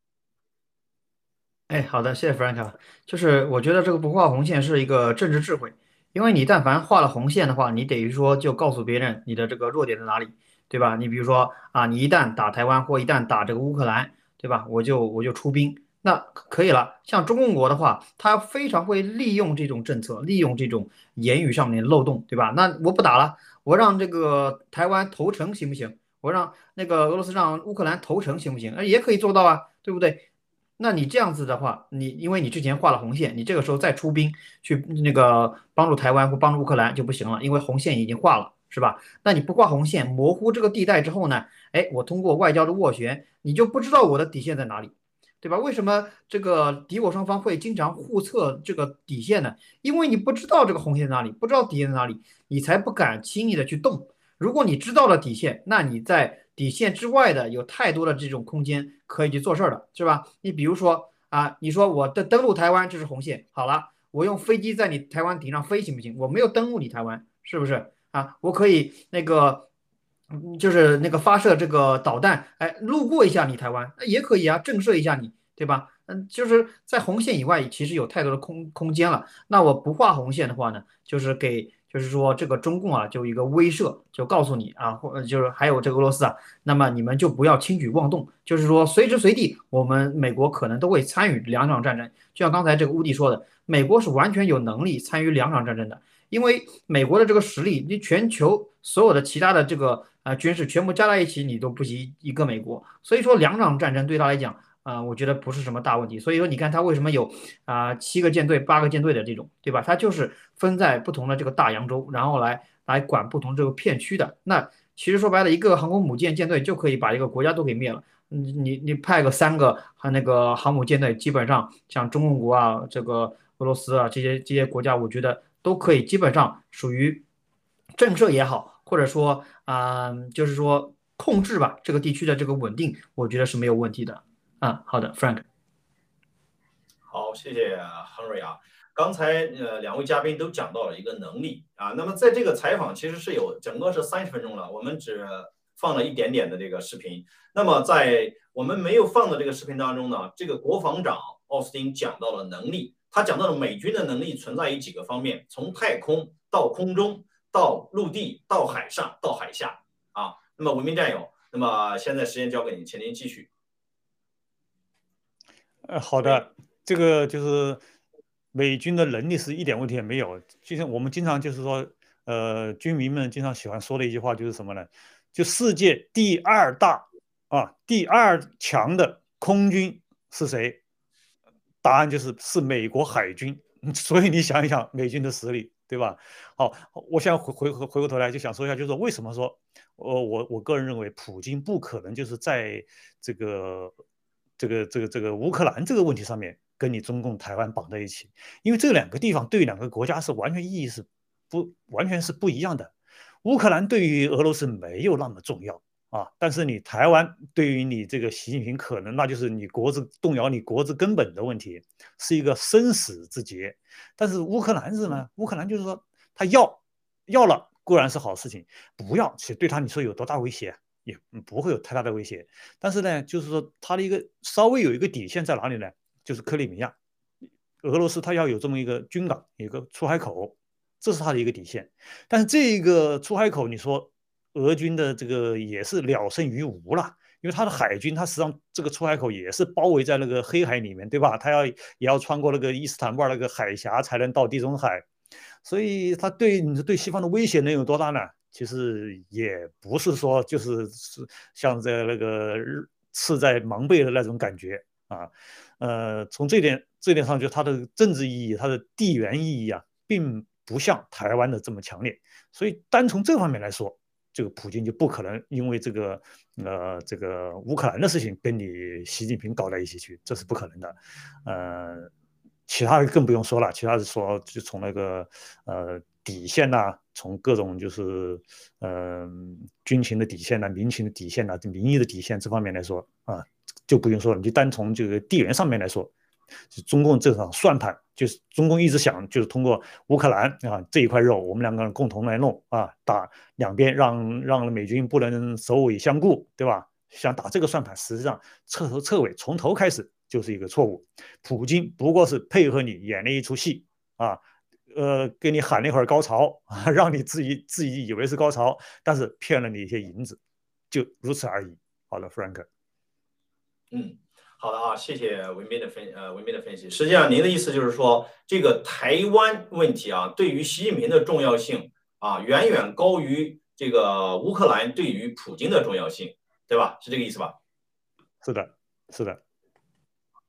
哎，好的，谢谢 Frank。就是我觉得这个不画红线是一个政治智慧，因为你但凡画了红线的话，你等于说就告诉别人你的这个弱点在哪里。对吧？你比如说啊，你一旦打台湾或一旦打这个乌克兰，对吧？我就我就出兵，那可以了。像中共国的话，他非常会利用这种政策，利用这种言语上面的漏洞，对吧？那我不打了，我让这个台湾投诚行不行？我让那个俄罗斯让乌克兰投诚行不行？那也可以做到啊，对不对？那你这样子的话，你因为你之前画了红线，你这个时候再出兵去那个帮助台湾或帮助乌克兰就不行了，因为红线已经画了。是吧？那你不挂红线，模糊这个地带之后呢？哎，我通过外交的斡旋，你就不知道我的底线在哪里，对吧？为什么这个敌我双方会经常互测这个底线呢？因为你不知道这个红线在哪里，不知道底线在哪里，你才不敢轻易的去动。如果你知道了底线，那你在底线之外的有太多的这种空间可以去做事儿了，是吧？你比如说啊，你说我的登陆台湾这是红线，好了，我用飞机在你台湾顶上飞行不行？我没有登陆你台湾，是不是？啊，我可以那个，就是那个发射这个导弹，哎，路过一下你台湾，那也可以啊，震慑一下你，对吧？嗯，就是在红线以外，其实有太多的空空间了。那我不画红线的话呢，就是给，就是说这个中共啊，就一个威慑，就告诉你啊，或就是还有这个俄罗斯啊，那么你们就不要轻举妄动，就是说随时随地，我们美国可能都会参与两场战争。就像刚才这个乌迪说的，美国是完全有能力参与两场战争的。因为美国的这个实力，你全球所有的其他的这个呃军事全部加在一起，你都不及一个美国。所以说两场战争对他来讲，啊，我觉得不是什么大问题。所以说你看他为什么有啊七个舰队、八个舰队的这种，对吧？他就是分在不同的这个大洋洲，然后来来管不同这个片区的。那其实说白了，一个航空母舰舰队就可以把一个国家都给灭了。你你你派个三个和那个航母舰队，基本上像中共国啊、这个俄罗斯啊这些这些国家，我觉得。都可以，基本上属于震慑也好，或者说啊，就是说控制吧，这个地区的这个稳定，我觉得是没有问题的。啊，好的，Frank。好，谢谢 Henry 啊。刚才呃两位嘉宾都讲到了一个能力啊，那么在这个采访其实是有整个是三十分钟了，我们只放了一点点的这个视频。那么在我们没有放的这个视频当中呢，这个国防长奥斯汀讲到了能力。他讲到了美军的能力存在于几个方面，从太空到空中，到陆地，到海上，到海下啊。那么文明战友，那么现在时间交给你，请您继续。呃，好的，这个就是美军的能力是一点问题也没有。就像我们经常就是说，呃，军迷们经常喜欢说的一句话就是什么呢？就世界第二大啊，第二强的空军是谁？答案就是是美国海军，所以你想一想美军的实力，对吧？好，我现在回回回回过头来就想说一下，就是说为什么说，呃，我我个人认为普京不可能就是在这个这个这个这个乌克兰这个问题上面跟你中共台湾绑在一起，因为这两个地方对两个国家是完全意义是不完全是不一样的。乌克兰对于俄罗斯没有那么重要。啊！但是你台湾对于你这个习近平，可能那就是你国之动摇你国之根本的问题，是一个生死之劫。但是乌克兰是什么？乌克兰就是说他要要了固然是好事情，不要其实对他你说有多大威胁也不会有太大的威胁。但是呢，就是说他的一个稍微有一个底线在哪里呢？就是克里米亚，俄罗斯他要有这么一个军港，一个出海口，这是他的一个底线。但是这一个出海口，你说？俄军的这个也是了胜于无了，因为他的海军，他实际上这个出海口也是包围在那个黑海里面，对吧？他要也要穿过那个伊斯坦布尔那个海峡才能到地中海，所以他对你说对西方的威胁能有多大呢？其实也不是说就是是像在那个刺在芒背的那种感觉啊。呃，从这点这点上就它的政治意义、它的地缘意义啊，并不像台湾的这么强烈，所以单从这方面来说，这个普京就不可能因为这个呃这个乌克兰的事情跟你习近平搞在一起去，这是不可能的。呃，其他的更不用说了，其他的说就从那个呃底线呐，从各种就是嗯军情的底线呐、民情的底线呐、民意的底线这方面来说啊，就不用说了，你就单从这个地缘上面来说。就中共这场算盘，就是中共一直想，就是通过乌克兰啊这一块肉，我们两个人共同来弄啊，打两边，让让美军不能首尾相顾，对吧？想打这个算盘，实际上彻头彻尾从头开始就是一个错误。普京不过是配合你演了一出戏啊，呃，给你喊了一会儿高潮啊，让你自己自己以为是高潮，但是骗了你一些银子，就如此而已。好了，Frank，嗯。好的啊，谢谢文斌的分呃文斌的分析。实际上，您的意思就是说，这个台湾问题啊，对于习近平的重要性啊，远远高于这个乌克兰对于普京的重要性，对吧？是这个意思吧？是的，是的。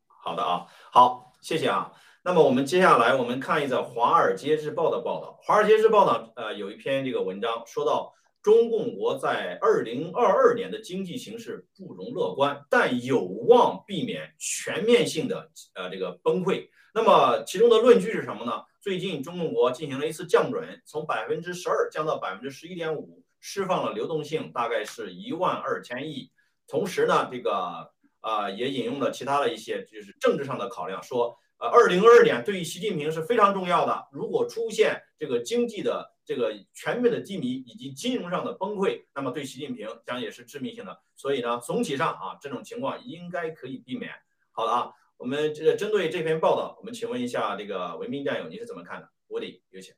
好的啊，好，谢谢啊。那么我们接下来我们看一则《华尔街日报》的报道，《华尔街日报》呢，呃，有一篇这个文章说到。中共国在二零二二年的经济形势不容乐观，但有望避免全面性的呃这个崩溃。那么其中的论据是什么呢？最近中共国进行了一次降准，从百分之十二降到百分之十一点五，释放了流动性，大概是一万二千亿。同时呢，这个呃也引用了其他的一些就是政治上的考量，说呃二零二二年对于习近平是非常重要的。如果出现这个经济的这个全面的低迷以及金融上的崩溃，那么对习近平将也是致命性的。所以呢，总体上啊，这种情况应该可以避免。好的啊，我们这针对这篇报道，我们请问一下这个文明战友，你是怎么看的？吴迪，有请。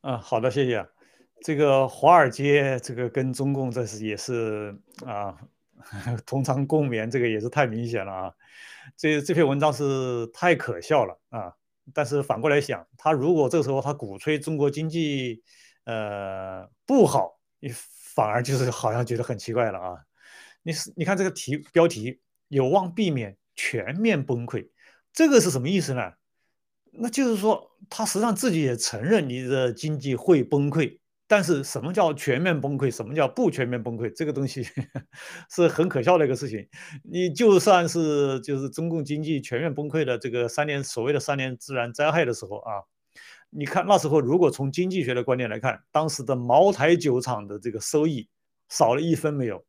啊，好的，谢谢。这个华尔街这个跟中共这是也是啊 同床共眠，这个也是太明显了啊。这这篇文章是太可笑了啊。但是反过来想，他如果这时候他鼓吹中国经济，呃不好，你反而就是好像觉得很奇怪了啊。你是你看这个题标题有望避免全面崩溃，这个是什么意思呢？那就是说他实际上自己也承认你的经济会崩溃。但是什么叫全面崩溃？什么叫不全面崩溃？这个东西 是很可笑的一个事情。你就算是就是中共经济全面崩溃的这个三年所谓的三年自然灾害的时候啊，你看那时候如果从经济学的观点来看，当时的茅台酒厂的这个收益少了一分没有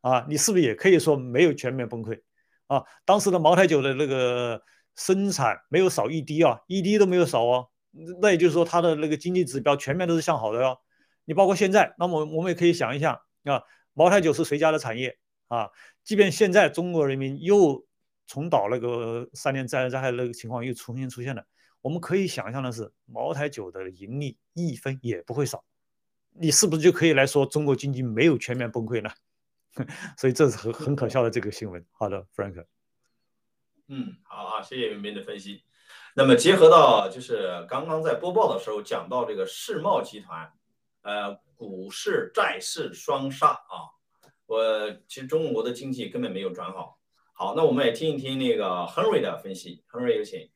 啊？你是不是也可以说没有全面崩溃啊？当时的茅台酒的那个生产没有少一滴啊，一滴都没有少哦。那也就是说它的那个经济指标全面都是向好的哟。你包括现在，那么我们也可以想一想啊，茅台酒是谁家的产业啊？即便现在中国人民又重蹈那个三年灾灾害那个情况又重新出现了，我们可以想象的是，茅台酒的盈利一分也不会少。你是不是就可以来说中国经济没有全面崩溃呢？所以这是很很可笑的这个新闻。好的，Frank。嗯，好啊，谢谢您的分析。那么结合到就是刚刚在播报的时候讲到这个世茂集团。呃，股市债市双杀啊！我其实中国的经济根本没有转好。好，那我们也听一听那个 Henry 的分析。Henry 有请。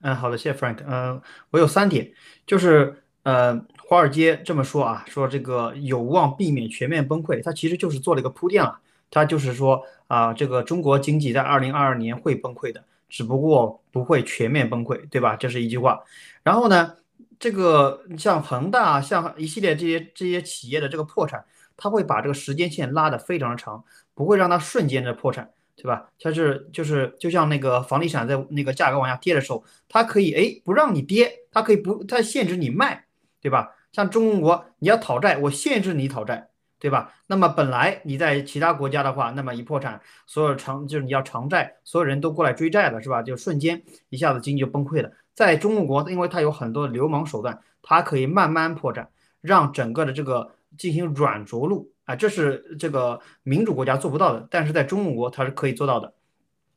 嗯，好的，谢谢 Frank。嗯，我有三点，就是呃，华尔街这么说啊，说这个有望避免全面崩溃，它其实就是做了一个铺垫了。它就是说啊，这个中国经济在二零二二年会崩溃的，只不过不会全面崩溃，对吧？这是一句话。然后呢？这个像恒大，像一系列这些这些企业的这个破产，它会把这个时间线拉得非常的长，不会让它瞬间的破产，对吧？它是就是就像那个房地产在那个价格往下跌的时候，它可以哎不让你跌，它可以不它限制你卖，对吧？像中国国你要讨债，我限制你讨债，对吧？那么本来你在其他国家的话，那么一破产，所有偿就是你要偿债，所有人都过来追债了，是吧？就瞬间一下子经济就崩溃了。在中国，因为它有很多流氓手段，它可以慢慢破绽，让整个的这个进行软着陆啊，这是这个民主国家做不到的，但是在中国它是可以做到的，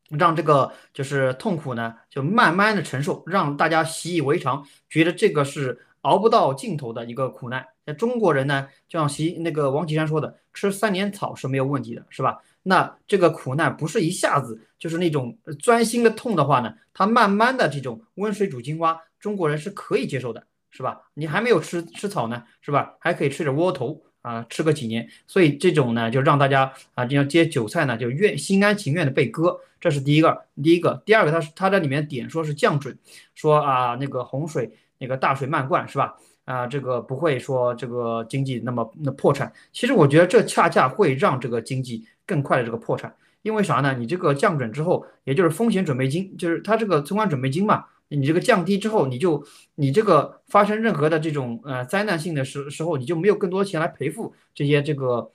让这个就是痛苦呢，就慢慢的承受，让大家习以为常，觉得这个是熬不到尽头的一个苦难。那中国人呢，就像习那个王岐山说的，吃三年草是没有问题的，是吧？那这个苦难不是一下子就是那种钻心的痛的话呢，它慢慢的这种温水煮青蛙，中国人是可以接受的，是吧？你还没有吃吃草呢，是吧？还可以吃点窝头啊，吃个几年。所以这种呢，就让大家啊，这样接韭菜呢，就愿心甘情愿的被割，这是第一个。第一个，第二个，它是它在里面点说是降准，说啊那个洪水那个大水漫灌，是吧？啊，这个不会说这个经济那么那破产。其实我觉得这恰恰会让这个经济更快的这个破产，因为啥呢？你这个降准之后，也就是风险准备金，就是它这个存款准备金嘛，你这个降低之后，你就你这个发生任何的这种呃灾难性的时时候，你就没有更多钱来赔付这些这个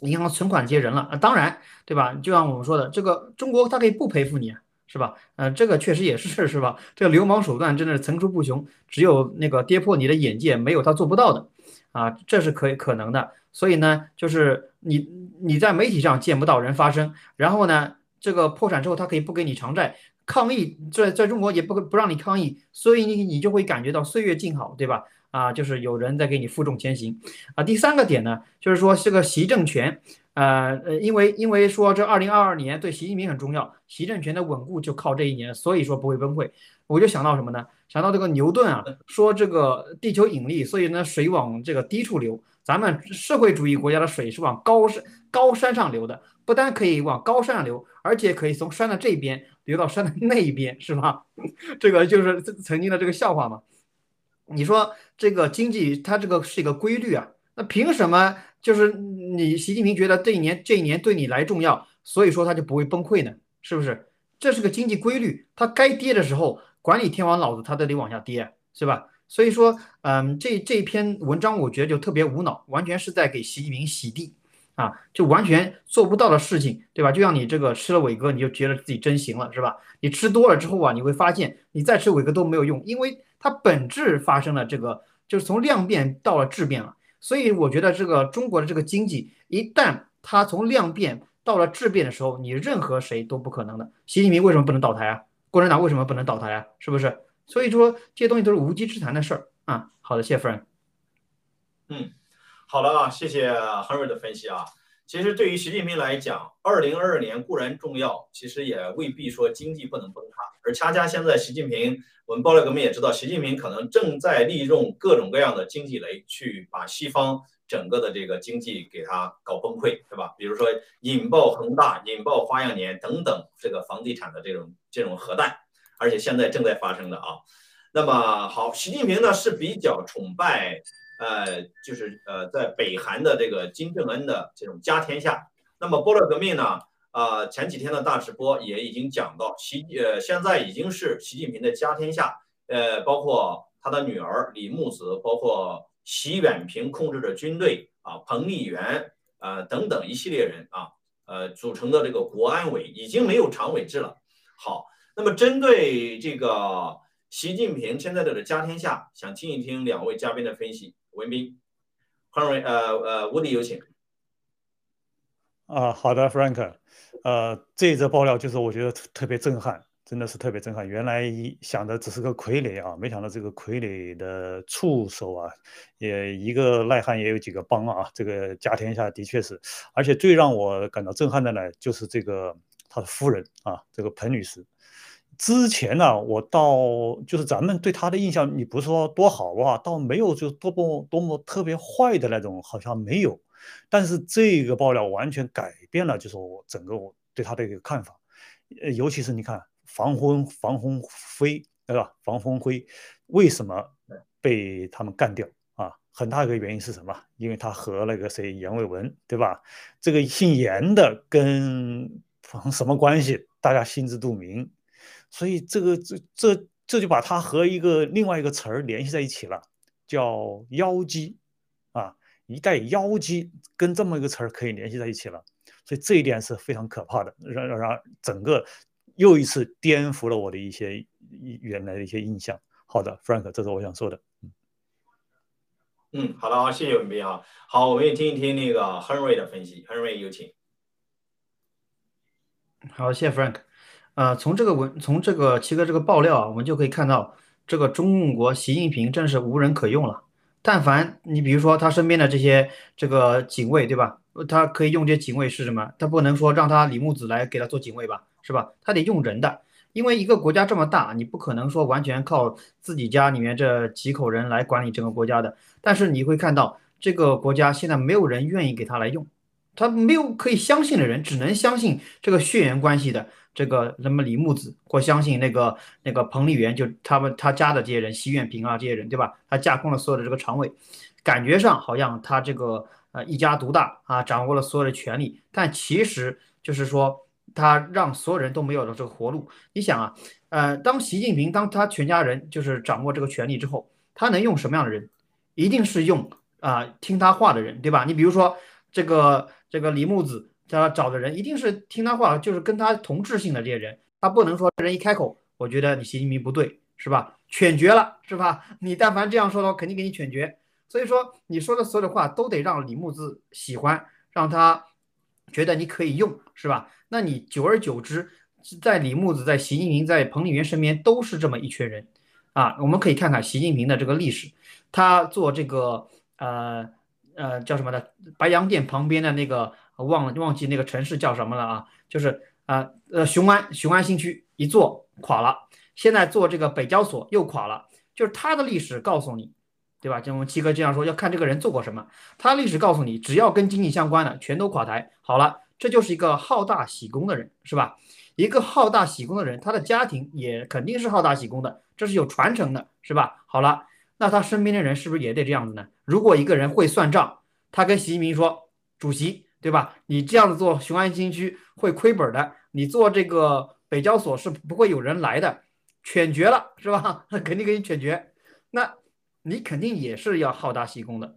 银行存款这些人了啊。当然，对吧？就像我们说的，这个中国它可以不赔付你啊。是吧？呃，这个确实也是，是吧？这个流氓手段真的是层出不穷，只有那个跌破你的眼界，没有他做不到的，啊，这是可以可能的。所以呢，就是你你在媒体上见不到人发声，然后呢，这个破产之后他可以不给你偿债，抗议在在中国也不不让你抗议，所以你你就会感觉到岁月静好，对吧？啊，就是有人在给你负重前行，啊，第三个点呢，就是说这个习政权。呃呃，因为因为说这二零二二年对习近平很重要，习政权的稳固就靠这一年，所以说不会崩溃。我就想到什么呢？想到这个牛顿啊，说这个地球引力，所以呢水往这个低处流。咱们社会主义国家的水是往高山高山上流的，不但可以往高山上流，而且可以从山的这边流到山的那一边，是吧？这个就是曾经的这个笑话嘛。你说这个经济它这个是一个规律啊，那凭什么？就是你习近平觉得这一年这一年对你来重要，所以说他就不会崩溃呢，是不是？这是个经济规律，它该跌的时候，管理天王老子，它都得往下跌，是吧？所以说，嗯，这这篇文章我觉得就特别无脑，完全是在给习近平洗地啊，就完全做不到的事情，对吧？就像你这个吃了伟哥，你就觉得自己真行了，是吧？你吃多了之后啊，你会发现你再吃伟哥都没有用，因为它本质发生了这个，就是从量变到了质变了。所以我觉得这个中国的这个经济，一旦它从量变到了质变的时候，你任何谁都不可能的。习近平为什么不能倒台啊？共产党为什么不能倒台啊？是不是？所以说这些东西都是无稽之谈的事儿啊。好的，谢夫人。嗯，好了啊，谢谢 Henry 的分析啊。其实对于习近平来讲，二零二二年固然重要，其实也未必说经济不能崩塌。而恰恰现在习近平。我们爆料革命也知道，习近平可能正在利用各种各样的经济雷，去把西方整个的这个经济给它搞崩溃，对吧？比如说引爆恒大、引爆花样年等等这个房地产的这种这种核弹，而且现在正在发生的啊。那么好，习近平呢是比较崇拜，呃，就是呃，在北韩的这个金正恩的这种家天下。那么波罗革命呢？啊，前几天的大直播也已经讲到，习呃现在已经是习近平的家天下，呃，包括他的女儿李木子，包括习远平控制的军队啊，彭丽媛啊等等一系列人啊，呃组成的这个国安委已经没有常委制了。好，那么针对这个习近平现在的家天下，想听一听两位嘉宾的分析。文斌，欢迎呃呃，吴迪有请。啊，好的，Frank。呃，这一则爆料就是我觉得特别震撼，真的是特别震撼。原来想的只是个傀儡啊，没想到这个傀儡的触手啊，也一个赖汉也有几个帮啊。这个家天下的确是，而且最让我感到震撼的呢，就是这个他的夫人啊，这个彭女士。之前呢，我到就是咱们对他的印象，你不是说多好哇，倒没有就多么多么特别坏的那种，好像没有。但是这个爆料完全改变了，就是我整个我对他的一个看法，呃，尤其是你看防婚房鸿飞对吧？房鸿辉为什么被他们干掉啊？很大一个原因是什么？因为他和那个谁阎维文对吧？这个姓严的跟防什么关系？大家心知肚明。所以这个这这这就把它和一个另外一个词儿联系在一起了，叫妖姬啊。一代妖姬跟这么一个词儿可以联系在一起了，所以这一点是非常可怕的，让让让整个又一次颠覆了我的一些原来的一些印象。好的，Frank，这是我想说的。嗯，嗯，好的啊，谢谢文斌啊。好，我们也听一听那个 Henry 的分析，Henry 有请。好，谢谢 Frank。呃，从这个文，从这个七哥这个爆料啊，我们就可以看到，这个中国习近平真是无人可用了。但凡你比如说他身边的这些这个警卫，对吧？他可以用这些警卫是什么？他不能说让他李木子来给他做警卫吧，是吧？他得用人的，因为一个国家这么大，你不可能说完全靠自己家里面这几口人来管理整个国家的。但是你会看到，这个国家现在没有人愿意给他来用，他没有可以相信的人，只能相信这个血缘关系的这个什么李木子，或相信那个那个彭丽媛，就他们他家的这些人，习远平啊这些人，对吧？他架空了所有的这个常委，感觉上好像他这个。呃，一家独大啊，掌握了所有的权利，但其实就是说，他让所有人都没有了这个活路。你想啊，呃，当习近平当他全家人就是掌握这个权力之后，他能用什么样的人？一定是用啊听他话的人，对吧？你比如说这个这个李木子，他找的人一定是听他话，就是跟他同质性的这些人，他不能说人一开口，我觉得你习近平不对，是吧？犬绝了，是吧？你但凡这样说的话，肯定给你犬绝。所以说，你说的所有的话都得让李木子喜欢，让他觉得你可以用，是吧？那你久而久之，在李木子、在习近平、在彭丽媛身边都是这么一群人啊。我们可以看看习近平的这个历史，他做这个呃呃叫什么的白洋淀旁边的那个忘了忘记那个城市叫什么了啊？就是啊呃雄安雄安新区一做垮了，现在做这个北交所又垮了，就是他的历史告诉你。对吧？就我们七哥这样说，要看这个人做过什么。他历史告诉你，只要跟经济相关的，全都垮台。好了，这就是一个好大喜功的人，是吧？一个好大喜功的人，他的家庭也肯定是好大喜功的，这是有传承的，是吧？好了，那他身边的人是不是也得这样子呢？如果一个人会算账，他跟习近平说：“主席，对吧？你这样子做雄安新区会亏本的，你做这个北交所是不会有人来的，犬绝了，是吧？那 肯定给你犬绝。那。你肯定也是要好大喜功的，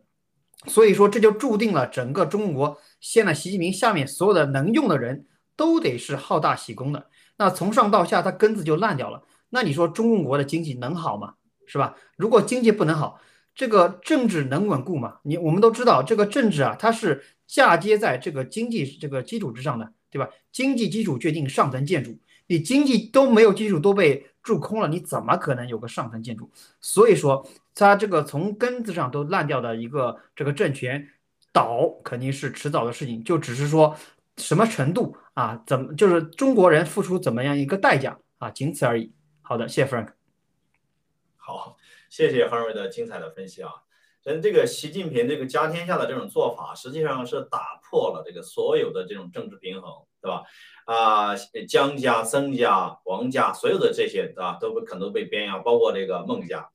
所以说这就注定了整个中国现在习近平下面所有的能用的人都得是好大喜功的。那从上到下，他根子就烂掉了。那你说中共国的经济能好吗？是吧？如果经济不能好，这个政治能稳固吗？你我们都知道，这个政治啊，它是嫁接在这个经济这个基础之上的，对吧？经济基础决定上层建筑，你经济都没有基础，都被蛀空了，你怎么可能有个上层建筑？所以说。他这个从根子上都烂掉的一个这个政权倒肯定是迟早的事情，就只是说什么程度啊，怎么就是中国人付出怎么样一个代价啊，仅此而已。好的，谢谢 Frank。好，谢谢亨瑞的精彩的分析啊。人这个习近平这个家天下的这种做法，实际上是打破了这个所有的这种政治平衡，对吧？啊，江家、曾家、王家，所有的这些啊，都可能被边缘，包括这个孟家。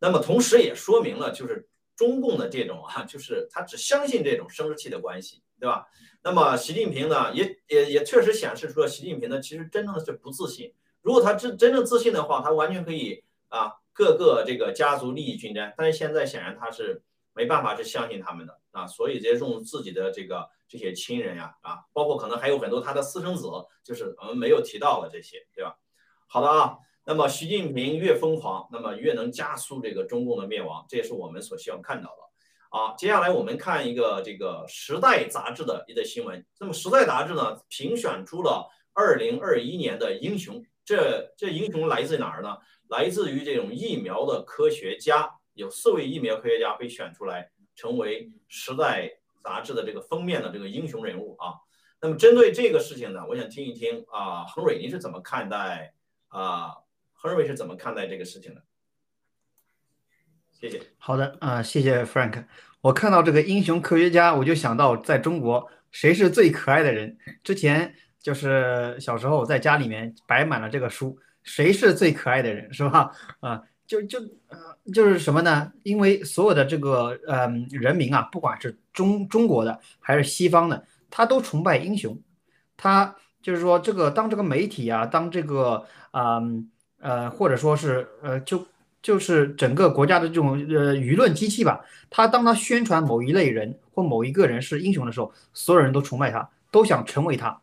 那么同时也说明了，就是中共的这种啊，就是他只相信这种生殖器的关系，对吧？那么习近平呢，也也也确实显示出了习近平呢，其实真正的是不自信。如果他真真正自信的话，他完全可以啊，各个这个家族利益均沾。但是现在显然他是没办法去相信他们的啊，所以直接用自己的这个这些亲人呀啊，包括可能还有很多他的私生子，就是我们没有提到的这些，对吧？好的啊。那么习近平越疯狂，那么越能加速这个中共的灭亡，这也是我们所希望看到的。啊，接下来我们看一个这个《时代》杂志的一个新闻。那么《时代》杂志呢，评选出了二零二一年的英雄。这这英雄来自哪儿呢？来自于这种疫苗的科学家，有四位疫苗科学家被选出来成为《时代》杂志的这个封面的这个英雄人物啊。那么针对这个事情呢，我想听一听啊，恒瑞您是怎么看待啊？何瑞是怎么看待这个事情的？谢谢。好的啊，谢谢 Frank。我看到这个英雄科学家，我就想到在中国谁是最可爱的人。之前就是小时候在家里面摆满了这个书，谁是最可爱的人，是吧？啊，就就呃，就是什么呢？因为所有的这个嗯人民啊，不管是中中国的还是西方的，他都崇拜英雄。他就是说，这个当这个媒体啊，当这个嗯。呃，或者说是呃，就就是整个国家的这种呃舆论机器吧。他当他宣传某一类人或某一个人是英雄的时候，所有人都崇拜他，都想成为他，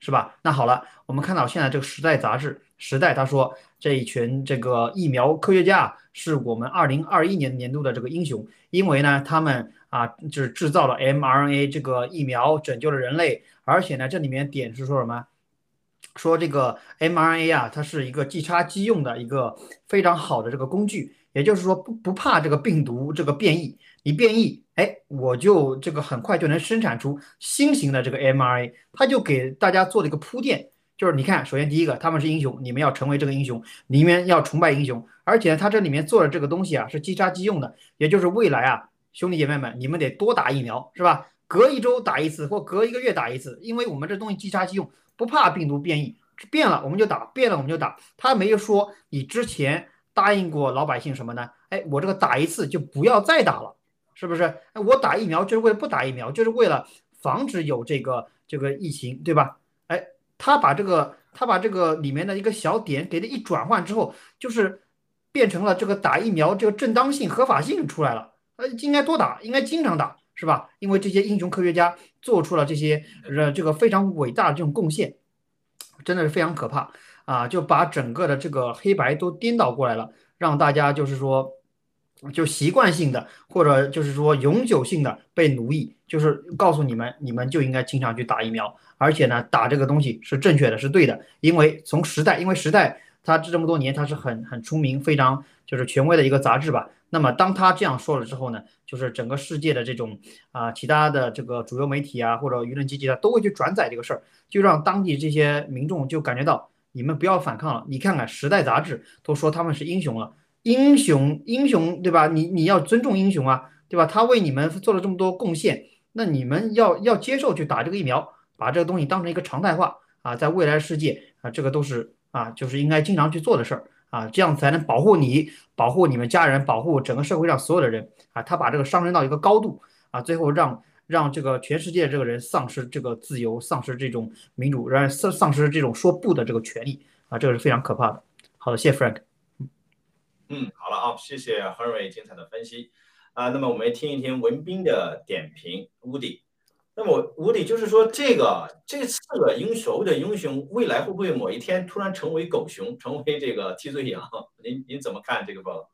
是吧？那好了，我们看到现在这个《时代》杂志，《时代》他说这一群这个疫苗科学家是我们二零二一年年度的这个英雄，因为呢，他们啊就是制造了 mRNA 这个疫苗，拯救了人类，而且呢，这里面点是说什么？说这个 mRNA 啊，它是一个即插即用的一个非常好的这个工具，也就是说不不怕这个病毒这个变异，你变异，哎，我就这个很快就能生产出新型的这个 mRNA，他就给大家做了一个铺垫，就是你看，首先第一个他们是英雄，你们要成为这个英雄，里面要崇拜英雄，而且他这里面做的这个东西啊是即插即用的，也就是未来啊，兄弟姐妹们，你们得多打疫苗，是吧？隔一周打一次或隔一个月打一次，因为我们这东西即插即用，不怕病毒变异。变了我们就打，变了我们就打。他没有说你之前答应过老百姓什么呢？哎，我这个打一次就不要再打了，是不是？哎，我打疫苗就是为了不打疫苗，就是为了防止有这个这个疫情，对吧？哎，他把这个他把这个里面的一个小点给它一转换之后，就是变成了这个打疫苗这个正当性、合法性出来了。呃，应该多打，应该经常打，是吧？因为这些英雄科学家做出了这些呃这个非常伟大的这种贡献。真的是非常可怕啊！就把整个的这个黑白都颠倒过来了，让大家就是说，就习惯性的或者就是说永久性的被奴役，就是告诉你们，你们就应该经常去打疫苗，而且呢，打这个东西是正确的，是对的，因为从时代，因为时代它这这么多年它是很很出名，非常就是权威的一个杂志吧。那么当他这样说了之后呢，就是整个世界的这种啊，其他的这个主流媒体啊，或者舆论机构啊，都会去转载这个事儿，就让当地这些民众就感觉到，你们不要反抗了。你看看《时代》杂志都说他们是英雄了，英雄英雄对吧？你你要尊重英雄啊，对吧？他为你们做了这么多贡献，那你们要要接受去打这个疫苗，把这个东西当成一个常态化啊，在未来世界啊，这个都是啊，就是应该经常去做的事儿。啊，这样才能保护你，保护你们家人，保护整个社会上所有的人啊！他把这个上升到一个高度啊，最后让让这个全世界这个人丧失这个自由，丧失这种民主，让丧丧失这种说不的这个权利啊！这个是非常可怕的。好的，谢谢 Frank。嗯，好了啊，谢谢 Henry 精彩的分析啊。那么我们听一听文斌的点评，Woody。那么，吴理就是说，这个这次的英所谓的英雄，未来会不会某一天突然成为狗熊，成为这个替罪羊？您您怎么看这个报道？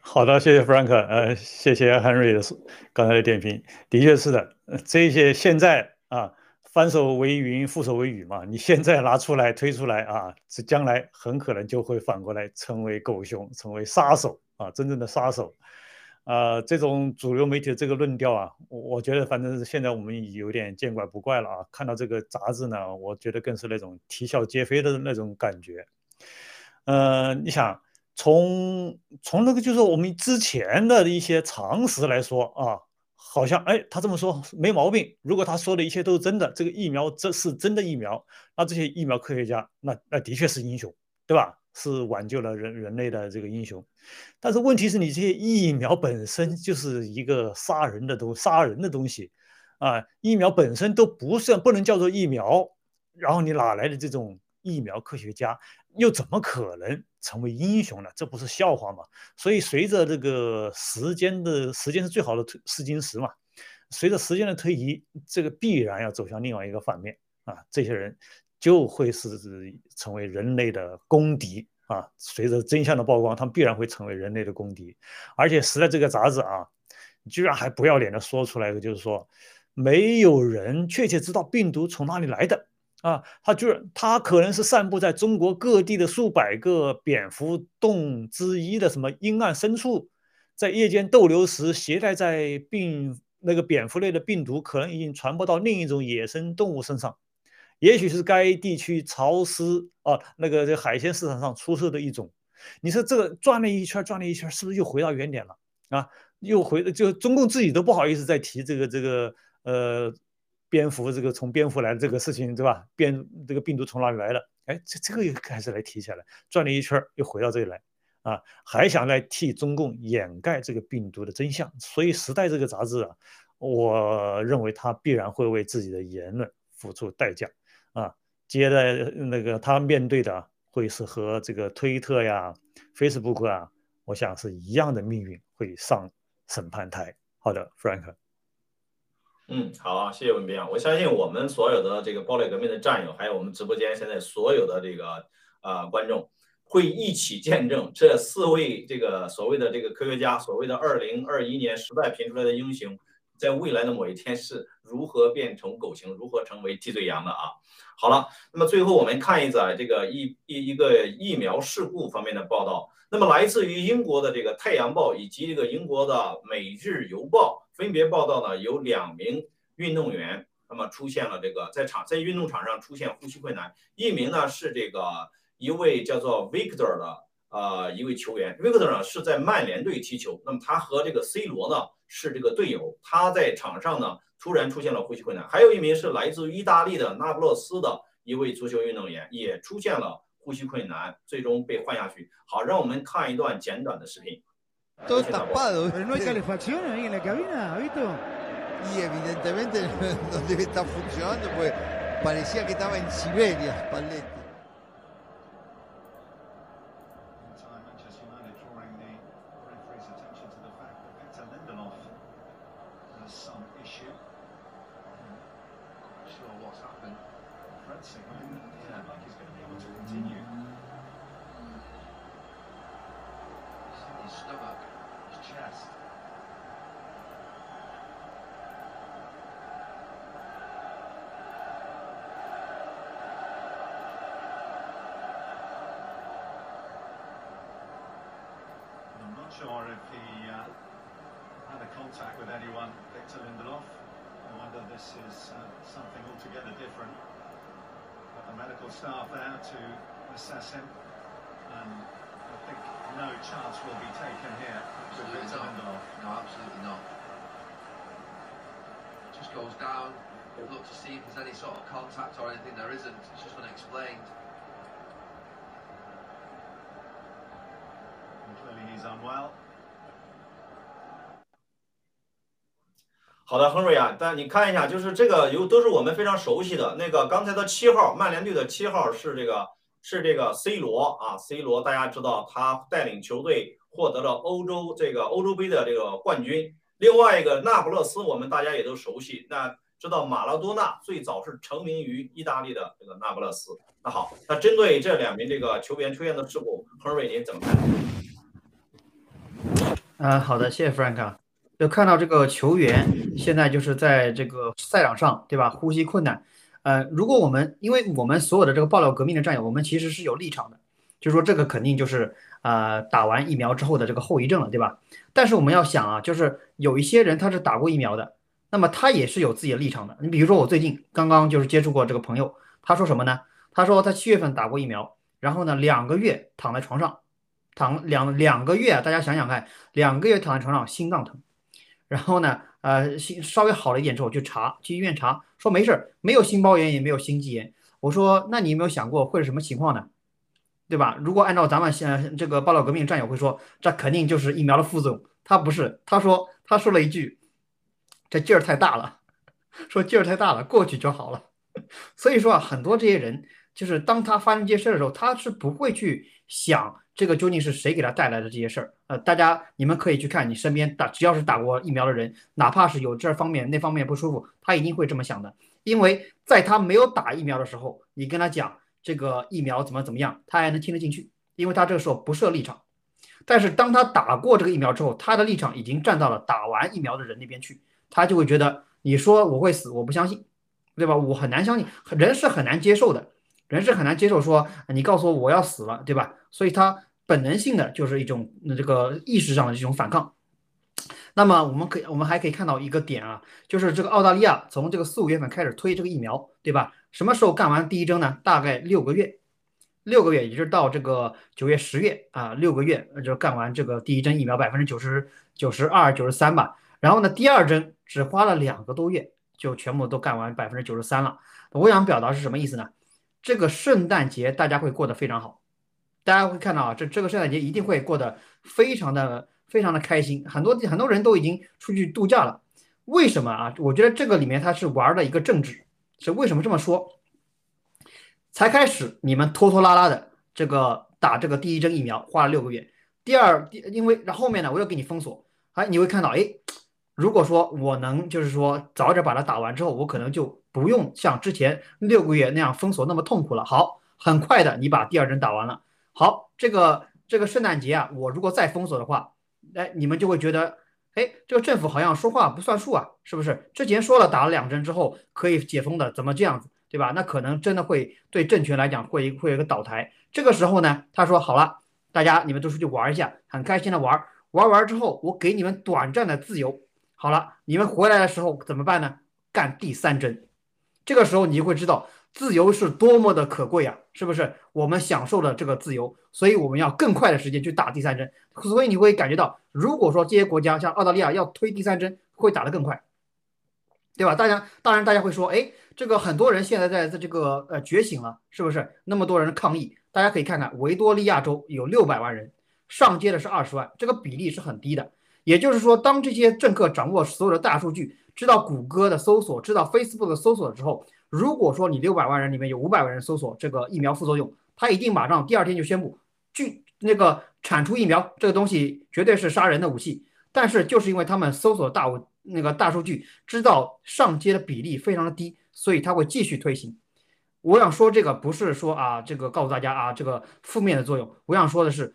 好的，谢谢 Frank，呃，谢谢 Henry 的刚才的点评，的确是的，这些现在啊，翻手为云，覆手为雨嘛，你现在拿出来推出来啊，这将来很可能就会反过来成为狗熊，成为杀手啊，真正的杀手。啊，这种主流媒体的这个论调啊，我我觉得反正是现在我们有点见怪不怪了啊。看到这个杂志呢，我觉得更是那种啼笑皆非的那种感觉。呃，你想从从那个就是我们之前的一些常识来说啊，好像哎他这么说没毛病。如果他说的一切都是真的，这个疫苗这是真的疫苗，那这些疫苗科学家那那的确是英雄，对吧？是挽救了人人类的这个英雄，但是问题是你这些疫苗本身就是一个杀人的东杀人的东西啊！疫苗本身都不是不能叫做疫苗，然后你哪来的这种疫苗科学家，又怎么可能成为英雄呢？这不是笑话吗？所以随着这个时间的时间是最好的推试金石嘛，随着时间的推移，这个必然要走向另外一个反面啊！这些人。就会是成为人类的公敌啊！随着真相的曝光，他们必然会成为人类的公敌。而且《时代》这个杂志啊，居然还不要脸的说出来一个，就是说没有人确切知道病毒从哪里来的啊！他居然他可能是散布在中国各地的数百个蝙蝠洞之一的什么阴暗深处，在夜间逗留时携带在病那个蝙蝠类的病毒，可能已经传播到另一种野生动物身上。也许是该地区潮湿啊，那个这海鲜市场上出售的一种。你说这个转了一圈，转了一圈，是不是又回到原点了啊？又回就中共自己都不好意思再提这个这个呃蝙蝠这个从蝙蝠来的这个事情，对吧？蝙这个病毒从哪里来的？哎，这这个又开始来提起来，转了一圈又回到这里来啊，还想来替中共掩盖这个病毒的真相。所以《时代》这个杂志啊，我认为他必然会为自己的言论付出代价。啊，接着那个他面对的会是和这个推特呀、Facebook 啊，我想是一样的命运，会上审判台。好的，Frank。嗯，好，谢谢文斌啊。我相信我们所有的这个暴力革命的战友，还有我们直播间现在所有的这个呃观众，会一起见证这四位这个所谓的这个科学家，所谓的二零二一年时代评出来的英雄。在未来的某一天是如何变成狗熊，如何成为替罪羊的啊。好了，那么最后我们看一则这个一一一个疫苗事故方面的报道。那么来自于英国的这个《太阳报》以及这个英国的《每日邮报》分别报道呢，有两名运动员，那么出现了这个在场在运动场上出现呼吸困难。一名呢是这个一位叫做 Victor 的呃一位球员，Victor 呢是在曼联队踢球，那么他和这个 C 罗呢是这个队友，他在场上呢突然出现了呼吸困难。还有一名是来自意大利的那不勒斯的一位足球运动员，也出现了。呼吸困难，最终被换下去。好，让我们看一段简短的视频。Todo tapado. Pero no hay calefacción ahí en la cabina, ¿ha visto? Y evidentemente no debe estar funcionando, pues parecía que estaba en Siberia, Spalletti. chance will be taken here with Absolutely Victor not. Lindelof. No, absolutely not. Just goes down, look to see if there's any sort of contact or anything. There isn't. It's just unexplained. And clearly he's unwell. 好的，亨瑞啊，但你看一下，就是这个有都是我们非常熟悉的那个刚才的七号，曼联队的七号是这个 是这个 C 罗啊，C 罗大家知道他带领球队获得了欧洲这个欧洲杯的这个冠军。另外一个那不勒斯，我们大家也都熟悉，那知道马拉多纳最早是成名于意大利的这个那不勒斯。那好，那针对这两名这个球员出现的事故，亨瑞您怎么看？啊，好的，谢谢 Frank。就看到这个球员现在就是在这个赛场上，对吧？呼吸困难。呃，如果我们因为我们所有的这个爆料革命的战友，我们其实是有立场的，就是说这个肯定就是呃打完疫苗之后的这个后遗症了，对吧？但是我们要想啊，就是有一些人他是打过疫苗的，那么他也是有自己的立场的。你比如说我最近刚刚就是接触过这个朋友，他说什么呢？他说他七月份打过疫苗，然后呢两个月躺在床上，躺两两个月啊，大家想想看，两个月躺在床上心脏疼。然后呢，呃，心稍微好了一点之后，去查，去医院查，说没事儿，没有心包炎，也没有心肌炎。我说，那你有没有想过会是什么情况呢？对吧？如果按照咱们现在这个报道革命战友会说，这肯定就是疫苗的副作用。他不是，他说他说了一句，这劲儿太大了，说劲儿太大了，过去就好了。所以说啊，很多这些人，就是当他发生这些事儿的时候，他是不会去想。这个究竟是谁给他带来的这些事儿？呃，大家你们可以去看你身边打，只要是打过疫苗的人，哪怕是有这方面那方面不舒服，他一定会这么想的。因为在他没有打疫苗的时候，你跟他讲这个疫苗怎么怎么样，他还能听得进去，因为他这个时候不设立场。但是当他打过这个疫苗之后，他的立场已经站到了打完疫苗的人那边去，他就会觉得你说我会死，我不相信，对吧？我很难相信，人是很难接受的。人是很难接受说你告诉我我要死了，对吧？所以他本能性的就是一种这个意识上的这种反抗。那么我们可以，我们还可以看到一个点啊，就是这个澳大利亚从这个四五月份开始推这个疫苗，对吧？什么时候干完第一针呢？大概六个月，六个月，也就是到这个九月、十月啊，六个月就干完这个第一针疫苗，百分之九十九十二、九十三吧。然后呢，第二针只花了两个多月，就全部都干完百分之九十三了。我想表达是什么意思呢？这个圣诞节大家会过得非常好，大家会看到啊，这这个圣诞节一定会过得非常的非常的开心，很多很多人都已经出去度假了。为什么啊？我觉得这个里面他是玩的一个政治，是为什么这么说？才开始你们拖拖拉拉的这个打这个第一针疫苗花了六个月，第二，因为然后面呢我又给你封锁，哎，你会看到，哎，如果说我能就是说早点把它打完之后，我可能就不用像之前六个月那样封锁那么痛苦了。好，很快的你把第二针打完了，好，这个这个圣诞节啊，我如果再封锁的话，哎，你们就会觉得哎，这个政府好像说话不算数啊，是不是？之前说了打了两针之后可以解封的，怎么这样子，对吧？那可能真的会对政权来讲会会有一个倒台。这个时候呢，他说好了，大家你们都出去玩一下，很开心的玩，玩完之后我给你们短暂的自由。好了，你们回来的时候怎么办呢？干第三针。这个时候你就会知道自由是多么的可贵啊，是不是？我们享受了这个自由，所以我们要更快的时间去打第三针。所以你会感觉到，如果说这些国家像澳大利亚要推第三针，会打得更快，对吧？大家当然大家会说，哎，这个很多人现在在在这个呃觉醒了，是不是？那么多人抗议，大家可以看看维多利亚州有六百万人上街的是二十万，这个比例是很低的。也就是说，当这些政客掌握所有的大数据，知道谷歌的搜索，知道 Facebook 的搜索之后，如果说你六百万人里面有五百万人搜索这个疫苗副作用，他一定马上第二天就宣布，据那个产出疫苗这个东西绝对是杀人的武器。但是就是因为他们搜索大物那个大数据，知道上街的比例非常的低，所以他会继续推行。我想说这个不是说啊，这个告诉大家啊这个负面的作用。我想说的是，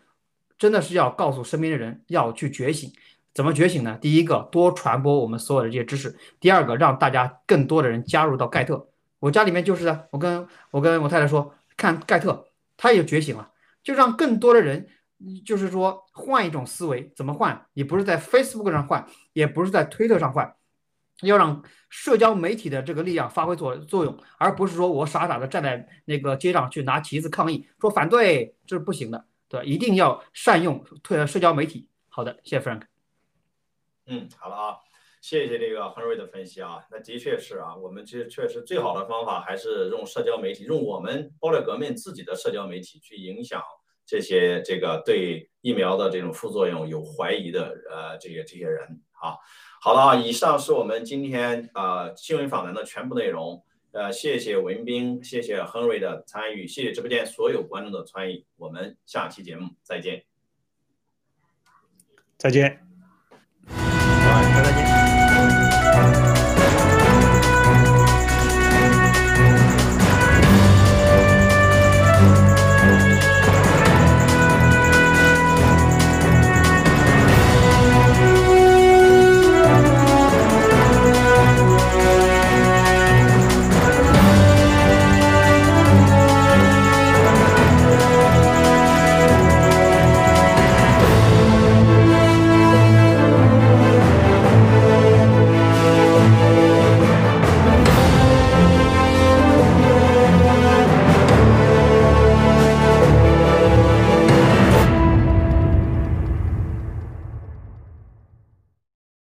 真的是要告诉身边的人要去觉醒。怎么觉醒呢？第一个，多传播我们所有的这些知识；第二个，让大家更多的人加入到盖特。我家里面就是的，我跟我跟我太太说，看盖特，他也觉醒了，就让更多的人，就是说换一种思维。怎么换？你不是在 Facebook 上换，也不是在推特上换，要让社交媒体的这个力量发挥作作用，而不是说我傻傻的站在那个街上去拿旗子抗议，说反对，这是不行的，对吧？一定要善用推社交媒体。好的，谢谢 Frank。嗯，好了啊，谢谢这个亨瑞的分析啊，那的确是啊，我们其实确实最好的方法还是用社交媒体，用我们包略革命自己的社交媒体去影响这些这个对疫苗的这种副作用有怀疑的呃这些这些人啊。好了啊，以上是我们今天啊新闻访谈的全部内容，呃，谢谢文斌，谢谢亨瑞的参与，谢谢直播间所有观众的参与，我们下期节目再见，再见。好，再见。